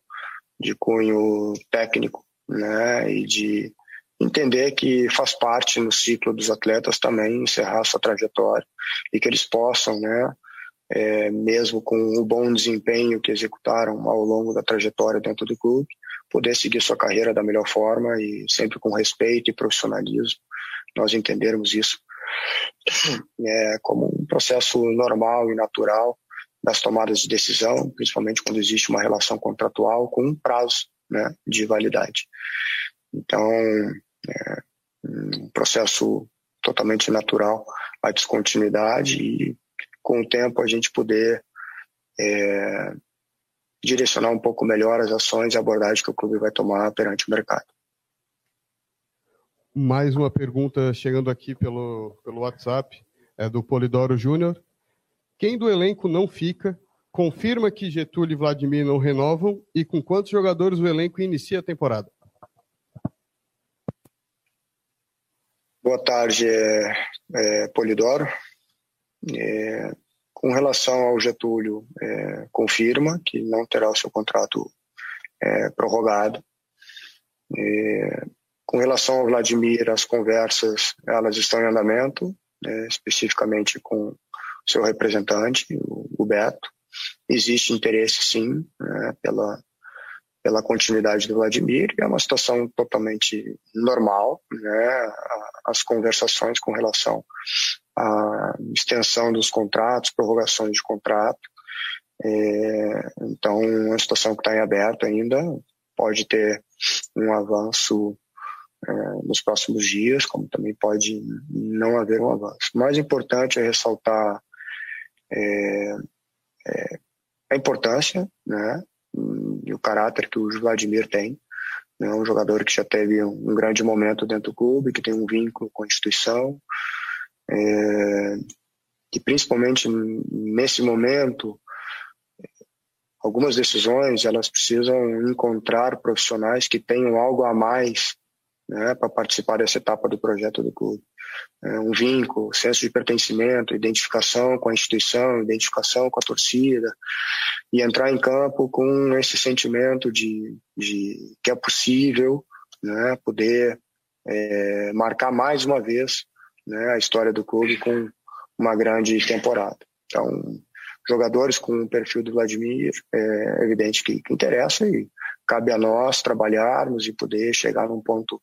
de cunho técnico né, e de entender que faz parte no ciclo dos atletas também encerrar sua trajetória e que eles possam, né, é, mesmo com o bom desempenho que executaram ao longo da trajetória dentro do clube, poder seguir sua carreira da melhor forma e sempre com respeito e profissionalismo. Nós entendermos isso é, como um processo normal e natural das tomadas de decisão, principalmente quando existe uma relação contratual com um prazo né, de validade. Então, é um processo totalmente natural a descontinuidade e com o tempo a gente poder é, direcionar um pouco melhor as ações e abordagem que o clube vai tomar perante o mercado. Mais uma pergunta chegando aqui pelo, pelo WhatsApp, é do Polidoro Júnior. Quem do elenco não fica, confirma que Getúlio e Vladimir não renovam e com quantos jogadores o elenco inicia a temporada? Boa tarde, é, é Polidoro. É, com relação ao Getúlio, é, confirma que não terá o seu contrato é, prorrogado. Com relação ao Vladimir, as conversas elas estão em andamento, né, especificamente com seu representante, o, Beto. Existe interesse, sim, né, pela pela continuidade do Vladimir, é uma situação totalmente normal, né? As conversações com relação à extensão dos contratos, prorrogações de contrato. É, então, é uma situação que está em aberto ainda, pode ter um avanço nos próximos dias, como também pode não haver um avanço. O mais importante é ressaltar é, é, a importância né, e o caráter que o Vladimir tem. É um jogador que já teve um grande momento dentro do clube, que tem um vínculo com a instituição, é, que principalmente nesse momento algumas decisões elas precisam encontrar profissionais que tenham algo a mais né, para participar dessa etapa do projeto do clube. É, um vínculo, senso de pertencimento, identificação com a instituição, identificação com a torcida, e entrar em campo com esse sentimento de, de que é possível né, poder é, marcar mais uma vez né, a história do clube com uma grande temporada. Então, jogadores com o perfil do Vladimir, é evidente que, que interessa e cabe a nós trabalharmos e poder chegar num ponto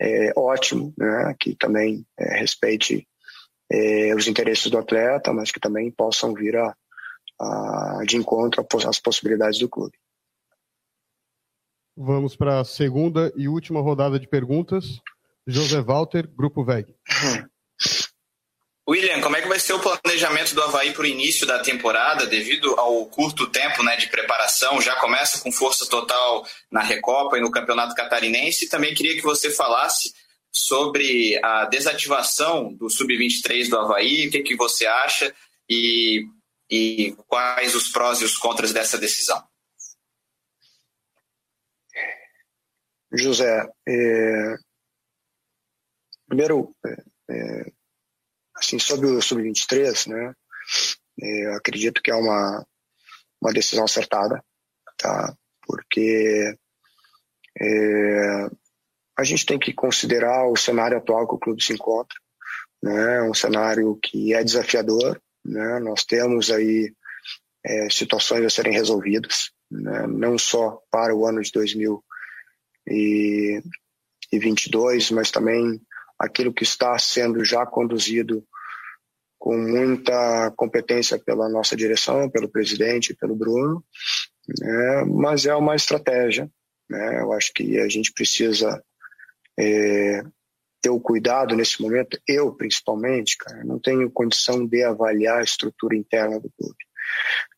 é, ótimo, né, que também é, respeite é, os interesses do atleta, mas que também possam vir a, a, de encontro às possibilidades do clube. Vamos para a segunda e última rodada de perguntas. José Walter, Grupo VEG. William, como é que vai ser o planejamento do Havaí para o início da temporada, devido ao curto tempo né, de preparação? Já começa com força total na Recopa e no Campeonato Catarinense. Também queria que você falasse sobre a desativação do Sub-23 do Havaí, o que, que você acha e, e quais os prós e os contras dessa decisão. José, é... primeiro, é, é Assim, sobre o Sub-23, né, é, eu acredito que é uma, uma decisão acertada, tá? Porque é, a gente tem que considerar o cenário atual que o clube se encontra, né? Um cenário que é desafiador, né? Nós temos aí é, situações a serem resolvidas, né? não só para o ano de 2022, mas também aquilo que está sendo já conduzido com muita competência pela nossa direção, pelo presidente, pelo Bruno, né? mas é uma estratégia. Né? Eu acho que a gente precisa é, ter o cuidado nesse momento, eu principalmente, cara, não tenho condição de avaliar a estrutura interna do clube.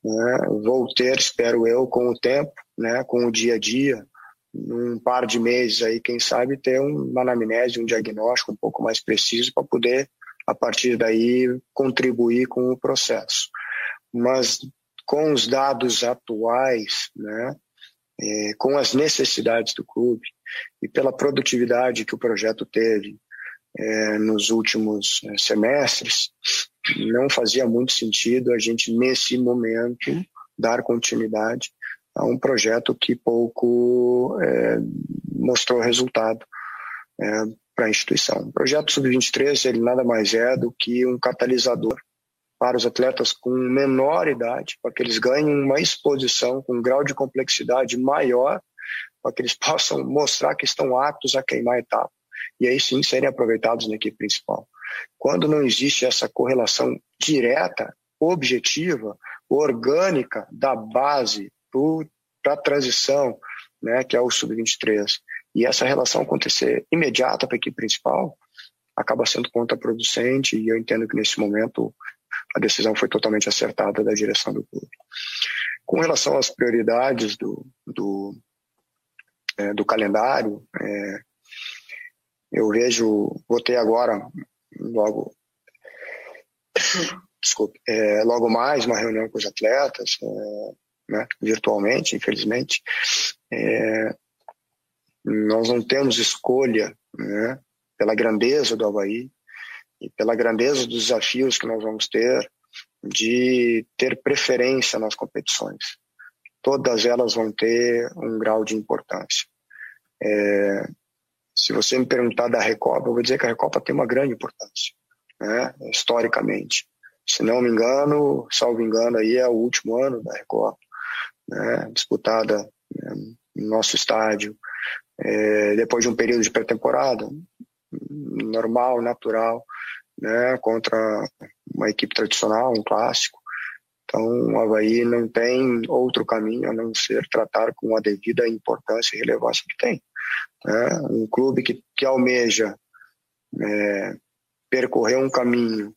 Né? Vou ter, espero eu, com o tempo, né? com o dia a dia, num par de meses aí, quem sabe, ter uma anamnese, um diagnóstico um pouco mais preciso para poder, a partir daí, contribuir com o processo. Mas com os dados atuais, né, é, com as necessidades do clube e pela produtividade que o projeto teve é, nos últimos é, semestres, não fazia muito sentido a gente, nesse momento, dar continuidade a um projeto que pouco é, mostrou resultado é, para a instituição. O projeto Sub-23 ele nada mais é do que um catalisador para os atletas com menor idade, para que eles ganhem uma exposição com um grau de complexidade maior, para que eles possam mostrar que estão aptos a queimar a etapa. E aí sim serem aproveitados na equipe principal. Quando não existe essa correlação direta, objetiva, orgânica da base para a transição, né, que é o sub-23, e essa relação acontecer imediata para a equipe principal, acaba sendo contraproducente e eu entendo que nesse momento a decisão foi totalmente acertada da direção do clube. Com relação às prioridades do, do, é, do calendário, é, eu vejo, vou ter agora, logo, desculpe, é, logo mais uma reunião com os atletas, é, né, virtualmente, infelizmente. É, nós não temos escolha né, pela grandeza do Havaí e pela grandeza dos desafios que nós vamos ter de ter preferência nas competições. Todas elas vão ter um grau de importância. É, se você me perguntar da Recopa, eu vou dizer que a Recopa tem uma grande importância, né, historicamente. Se não me engano, salvo engano, aí é o último ano da Recopa né, disputada né, no nosso estádio, é, depois de um período de pré-temporada, normal, natural, né, contra uma equipe tradicional, um clássico. Então, o Havaí não tem outro caminho a não ser tratar com a devida importância e relevância que tem. Né? Um clube que, que almeja é, percorrer um caminho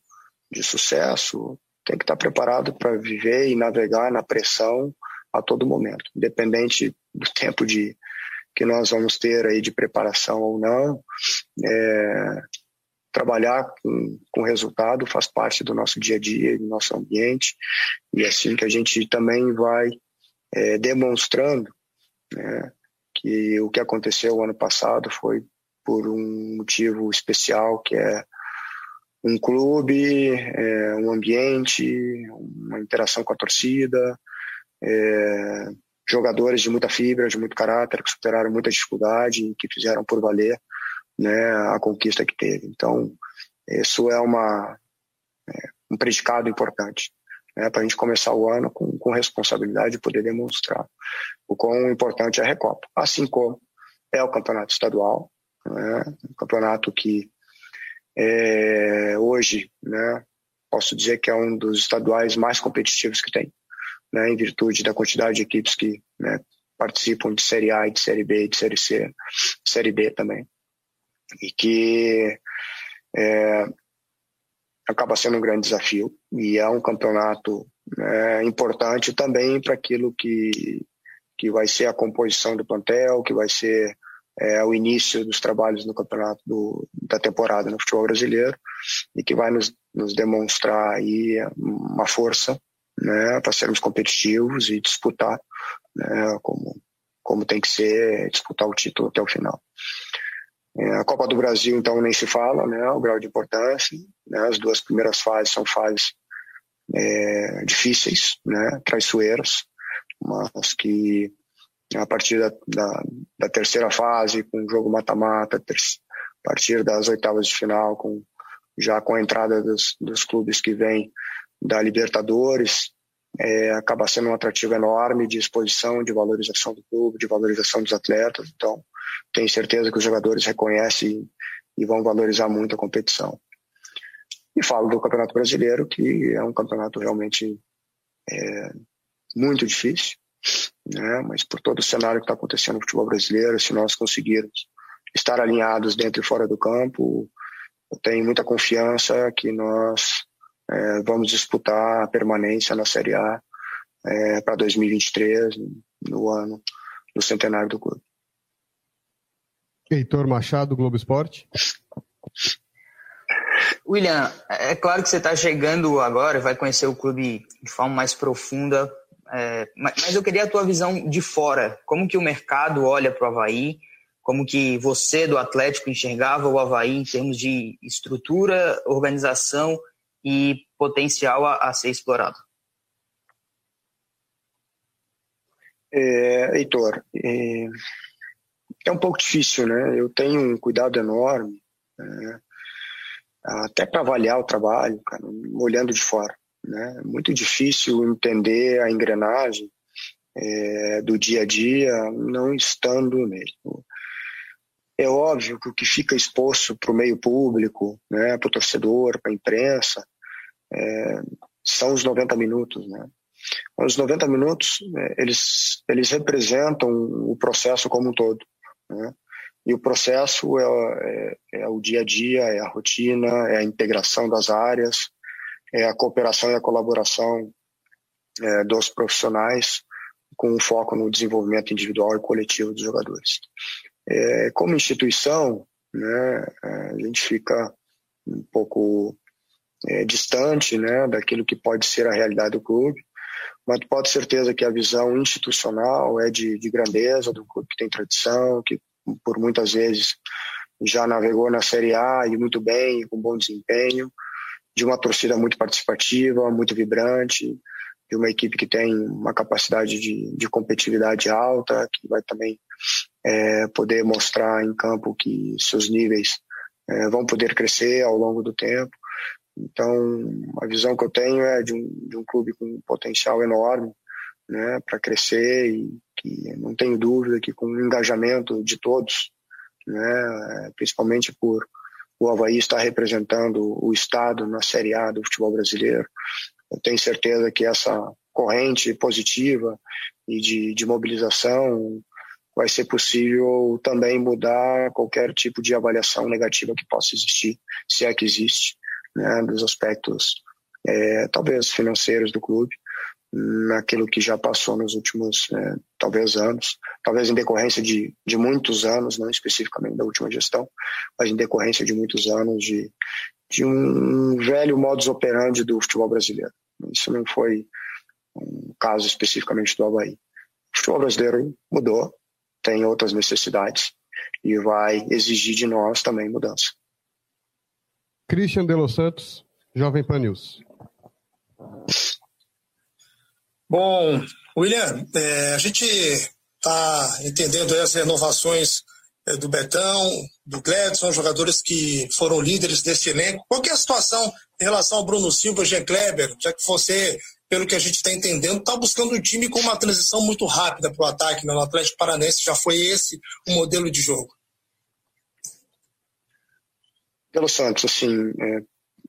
de sucesso tem que estar preparado para viver e navegar na pressão a todo momento, independente do tempo de que nós vamos ter aí de preparação ou não. É, trabalhar com, com resultado faz parte do nosso dia a dia, do nosso ambiente, e é assim que a gente também vai é, demonstrando né, que o que aconteceu ano passado foi por um motivo especial, que é um clube, é, um ambiente, uma interação com a torcida, é, jogadores de muita fibra, de muito caráter, que superaram muita dificuldade e que fizeram por valer né, a conquista que teve. Então, isso é uma, é, um predicado importante né, para a gente começar o ano com, com responsabilidade e poder demonstrar o quão importante é a Recopa. Assim como é o campeonato estadual, né, um campeonato que é, hoje né, posso dizer que é um dos estaduais mais competitivos que tem né, em virtude da quantidade de equipes que né, participam de Série A, de Série B, de Série C, Série D também. E que é, acaba sendo um grande desafio e é um campeonato é, importante também para aquilo que, que vai ser a composição do plantel, que vai ser é, o início dos trabalhos no campeonato do, da temporada no futebol brasileiro e que vai nos, nos demonstrar aí uma força né, para sermos competitivos e disputar né, como, como tem que ser, disputar o título até o final. É, a Copa do Brasil, então, nem se fala, né, o grau de importância. Né, as duas primeiras fases são fases é, difíceis, né, traiçoeiras, mas que a partir da, da, da terceira fase, com o jogo mata-mata, a partir das oitavas de final, com, já com a entrada dos, dos clubes que vêm da Libertadores, é, acaba sendo um atrativo enorme de exposição, de valorização do clube, de valorização dos atletas. Então, tenho certeza que os jogadores reconhecem e vão valorizar muito a competição. E falo do Campeonato Brasileiro, que é um campeonato realmente é, muito difícil, né? mas por todo o cenário que está acontecendo no futebol brasileiro, se nós conseguirmos estar alinhados dentro e fora do campo, eu tenho muita confiança que nós é, vamos disputar a permanência na Série A é, para 2023, no ano do centenário do clube. Heitor Machado, Globo Esporte. William, é claro que você está chegando agora, vai conhecer o clube de forma mais profunda, é, mas eu queria a tua visão de fora. Como que o mercado olha para o Havaí? Como que você do Atlético enxergava o Havaí em termos de estrutura, organização e potencial a, a ser explorado? É, Heitor, é, é, um pouco difícil, né? Eu tenho um cuidado enorme, né? até para avaliar o trabalho, cara, olhando de fora. Né? É muito difícil entender a engrenagem é, do dia a dia não estando nele. É óbvio que o que fica exposto para o meio público, né, para o torcedor, para a imprensa, é, são os 90 minutos. Né? Os 90 minutos, é, eles, eles representam o processo como um todo. Né? E o processo é, é, é, o dia a dia, é a rotina, é a integração das áreas, é a cooperação e a colaboração é, dos profissionais com foco no desenvolvimento individual e coletivo dos jogadores. É, como instituição, né, a gente fica um pouco é, distante né, daquilo que pode ser a realidade do clube, mas pode ter certeza que a visão institucional é de, de grandeza do clube que tem tradição, que por muitas vezes já navegou na Série A e muito bem, com bom desempenho, de uma torcida muito participativa, muito vibrante, de uma equipe que tem uma capacidade de, de competitividade alta, que vai também é, poder mostrar em campo que seus níveis é, vão poder crescer ao longo do tempo. Então, a visão que eu tenho é de um, de um clube com um potencial enorme né, para crescer e que não tenho dúvida que com o engajamento de todos, né, principalmente por o Havaí estar representando o Estado na Série A do futebol brasileiro, eu tenho certeza que essa corrente positiva e de, de mobilização vai ser possível também mudar qualquer tipo de avaliação negativa que possa existir, se é que existe, né, dos aspectos é, talvez financeiros do clube, naquilo que já passou nos últimos é, talvez anos, talvez em decorrência de, de muitos anos, não especificamente da última gestão, mas em decorrência de muitos anos de, de um velho modus operandi do futebol brasileiro. Isso não foi um caso especificamente do Havaí. O futebol brasileiro mudou, tem outras necessidades e vai exigir de nós também mudança. Christian de Los Santos, Jovem Pan News. Bom, William, é, a gente está entendendo as renovações é, do Betão, do Gledson, jogadores que foram líderes desse elenco. Qual é a situação em relação ao Bruno Silva, Jean Kleber, já que você, pelo que a gente está entendendo, está buscando um time com uma transição muito rápida para o ataque né? no Atlético Paranense, já foi esse o modelo de jogo? Pelo Santos, assim, é,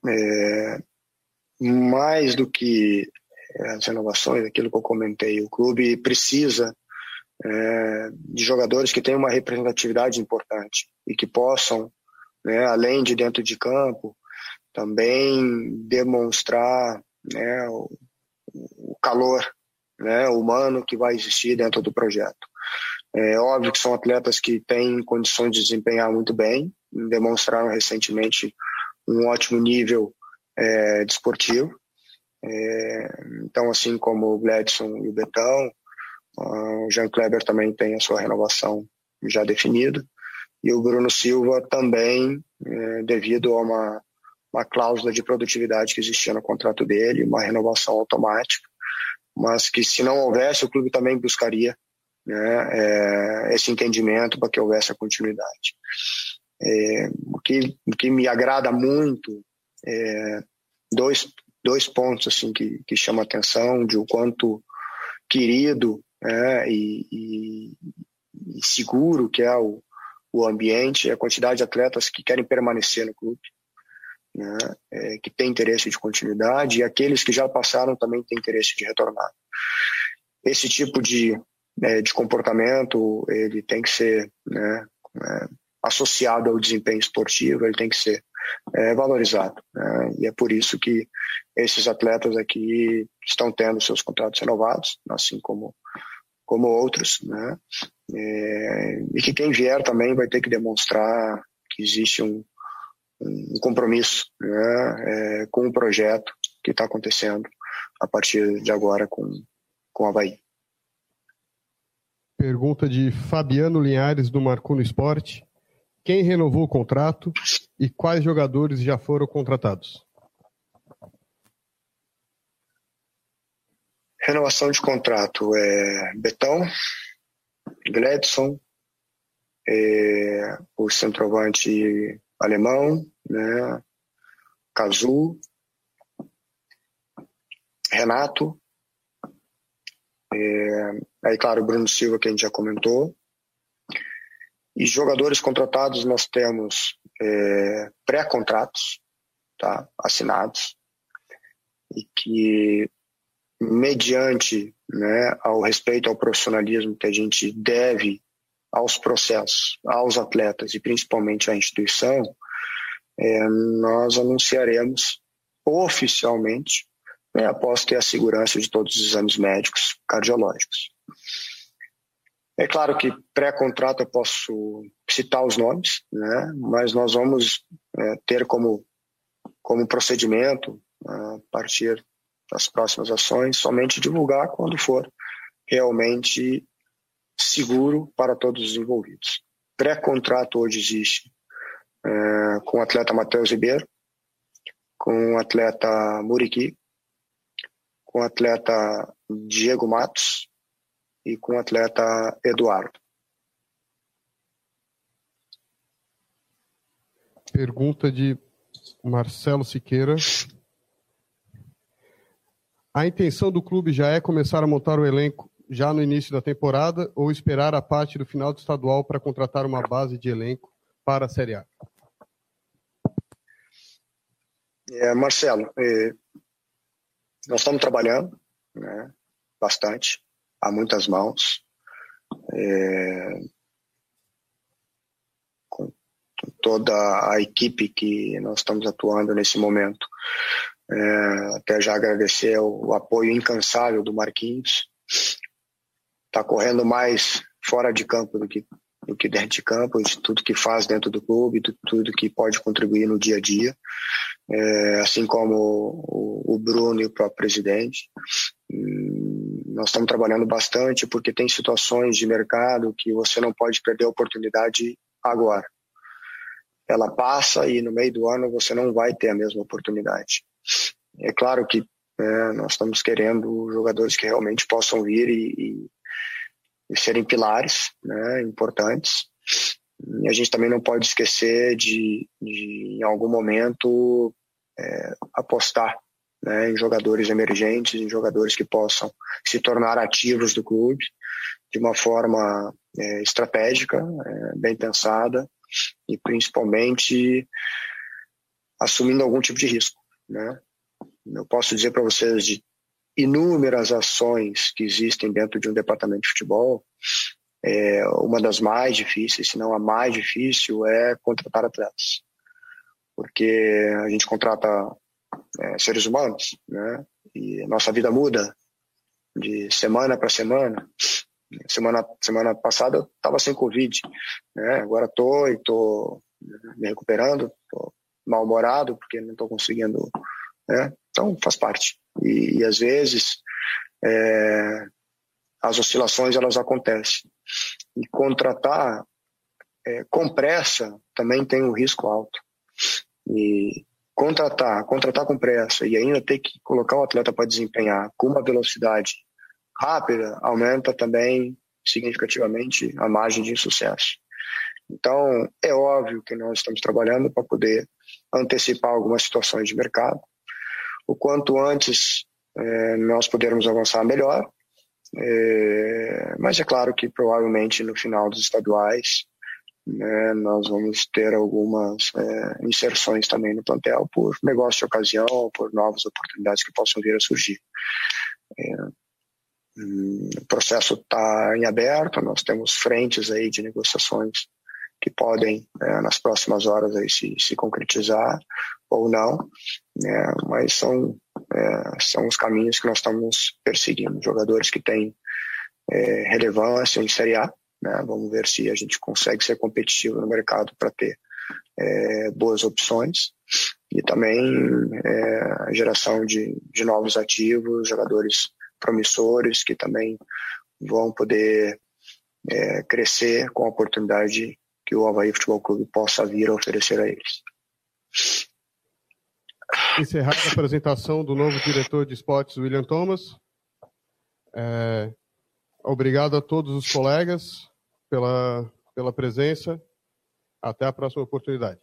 é, mais do que as renovações, aquilo que eu comentei. O clube precisa é, de jogadores que tenham uma representatividade importante e que possam, né, além de dentro de campo, também demonstrar né, o, o calor né, humano que vai existir dentro do projeto. É óbvio que são atletas que têm condições de desempenhar muito bem, demonstraram recentemente um ótimo nível é, desportivo, é, então, assim como o Gladson e o Betão, o Jean Kleber também tem a sua renovação já definida. E o Bruno Silva também, é, devido a uma, uma cláusula de produtividade que existia no contrato dele, uma renovação automática, mas que se não houvesse, o clube também buscaria né, é, esse entendimento para que houvesse a continuidade. É, o, que, o que me agrada muito é dois, dois pontos assim que, que chamam a atenção de o quanto querido é, e, e, e, seguro que é o, o ambiente, a quantidade de atletas que querem permanecer no clube. né, é, que têm interesse de continuidade e aqueles que já passaram também têm interesse de retornar. Esse tipo de, é, de comportamento ele tem que ser né, é, associado ao desempenho esportivo, ele tem que ser é, valorizado. Né? E é por isso que esses atletas aqui estão tendo seus contratos renovados, assim como como outros, né? É, e que quem vier também vai ter que demonstrar que existe um, um compromisso né, é, com o projeto que está acontecendo a partir de agora com, com a Havaí. Pergunta de Fabiano Linhares, do Marcuno Esporte. Quem renovou o contrato e quais jogadores já foram contratados? Renovação de contrato é Betão, Gledson, é, o centroavante alemão, né, Cazu, Renato, é, aí claro, Bruno Silva que a gente já comentou, e jogadores contratados nós temos é, pré-contratos, tá, assinados, e que mediante né, ao respeito ao profissionalismo que a gente deve aos processos, aos atletas e principalmente à instituição, é, nós anunciaremos oficialmente né, após ter a segurança de todos os exames médicos cardiológicos. É claro que pré-contrato eu posso citar os nomes, né, mas nós vamos é, ter como, como procedimento, a partir das próximas ações, somente divulgar quando for realmente seguro para todos os envolvidos. Pré-contrato hoje existe é, com o atleta Matheus Ribeiro, com o atleta Muriqui, com o atleta Diego Matos e com o atleta Eduardo. Pergunta de Marcelo Siqueira. A intenção do clube já é começar a montar o elenco já no início da temporada ou esperar a parte do final do estadual para contratar uma base de elenco para a Série A? É, Marcelo, é, nós estamos trabalhando né, bastante, há muitas mãos, é, com, toda a equipe que nós estamos atuando nesse momento. É, até já agradecer o, apoio incansável do Marquinhos, está correndo mais fora de campo do que, do que dentro de campo, de tudo que faz dentro do clube, de tudo que pode contribuir no dia a dia, é, assim como o, o, Bruno e o próprio presidente. Nós estamos trabalhando bastante porque tem situações de mercado que você não pode perder a oportunidade agora. Ela passa e no meio do ano você não vai ter a mesma oportunidade. É claro que é, nós estamos querendo jogadores que realmente possam vir e, e e serem pilares né, importantes. E a gente também não pode esquecer de, de em algum momento, é, apostar né, em jogadores emergentes, em jogadores que possam se tornar ativos do clube de uma forma é, estratégica, é, bem pensada e principalmente assumindo algum tipo de risco. Né? Eu posso dizer para vocês de inúmeras ações que existem dentro de um departamento de futebol, é, uma das mais difíceis, se não a mais difícil, é contratar atletas. Porque a gente contrata é, seres humanos, né? E nossa vida muda de semana para semana. Semana, semana passada eu estava sem Covid, né? Agora estou e estou me recuperando, estou mal-humorado porque não estou conseguindo, né? Então faz parte. E, e às vezes é, as oscilações elas acontecem. E contratar é, com pressa também tem um risco alto. E contratar, contratar com pressa e ainda ter que colocar o atleta para desempenhar com uma velocidade rápida aumenta também significativamente a margem de insucesso. Então, é óbvio que nós estamos trabalhando para poder antecipar algumas situações de mercado, o quanto antes é, nós pudermos avançar melhor. É, mas é claro que provavelmente no final dos estaduais né, nós vamos ter algumas é, inserções também no plantel por negócio de ocasião, por novas oportunidades que possam vir a surgir. É, hum, o processo está em aberto, nós temos frentes aí de negociações que podem, é, nas próximas horas, aí, se, se concretizar ou não, né, mas são, é, são os caminhos que nós estamos perseguindo. Jogadores que têm é, relevância em Série A, né, vamos ver se a gente consegue ser competitivo no mercado para ter é, boas opções e também é, a geração de, de novos ativos, jogadores promissores que também vão poder é, crescer com a oportunidade que o Havaí Futebol Clube possa vir a oferecer a eles. Encerrada a apresentação do novo diretor de esportes, William Thomas. É, obrigado a todos os colegas pela, pela presença. Até a próxima oportunidade.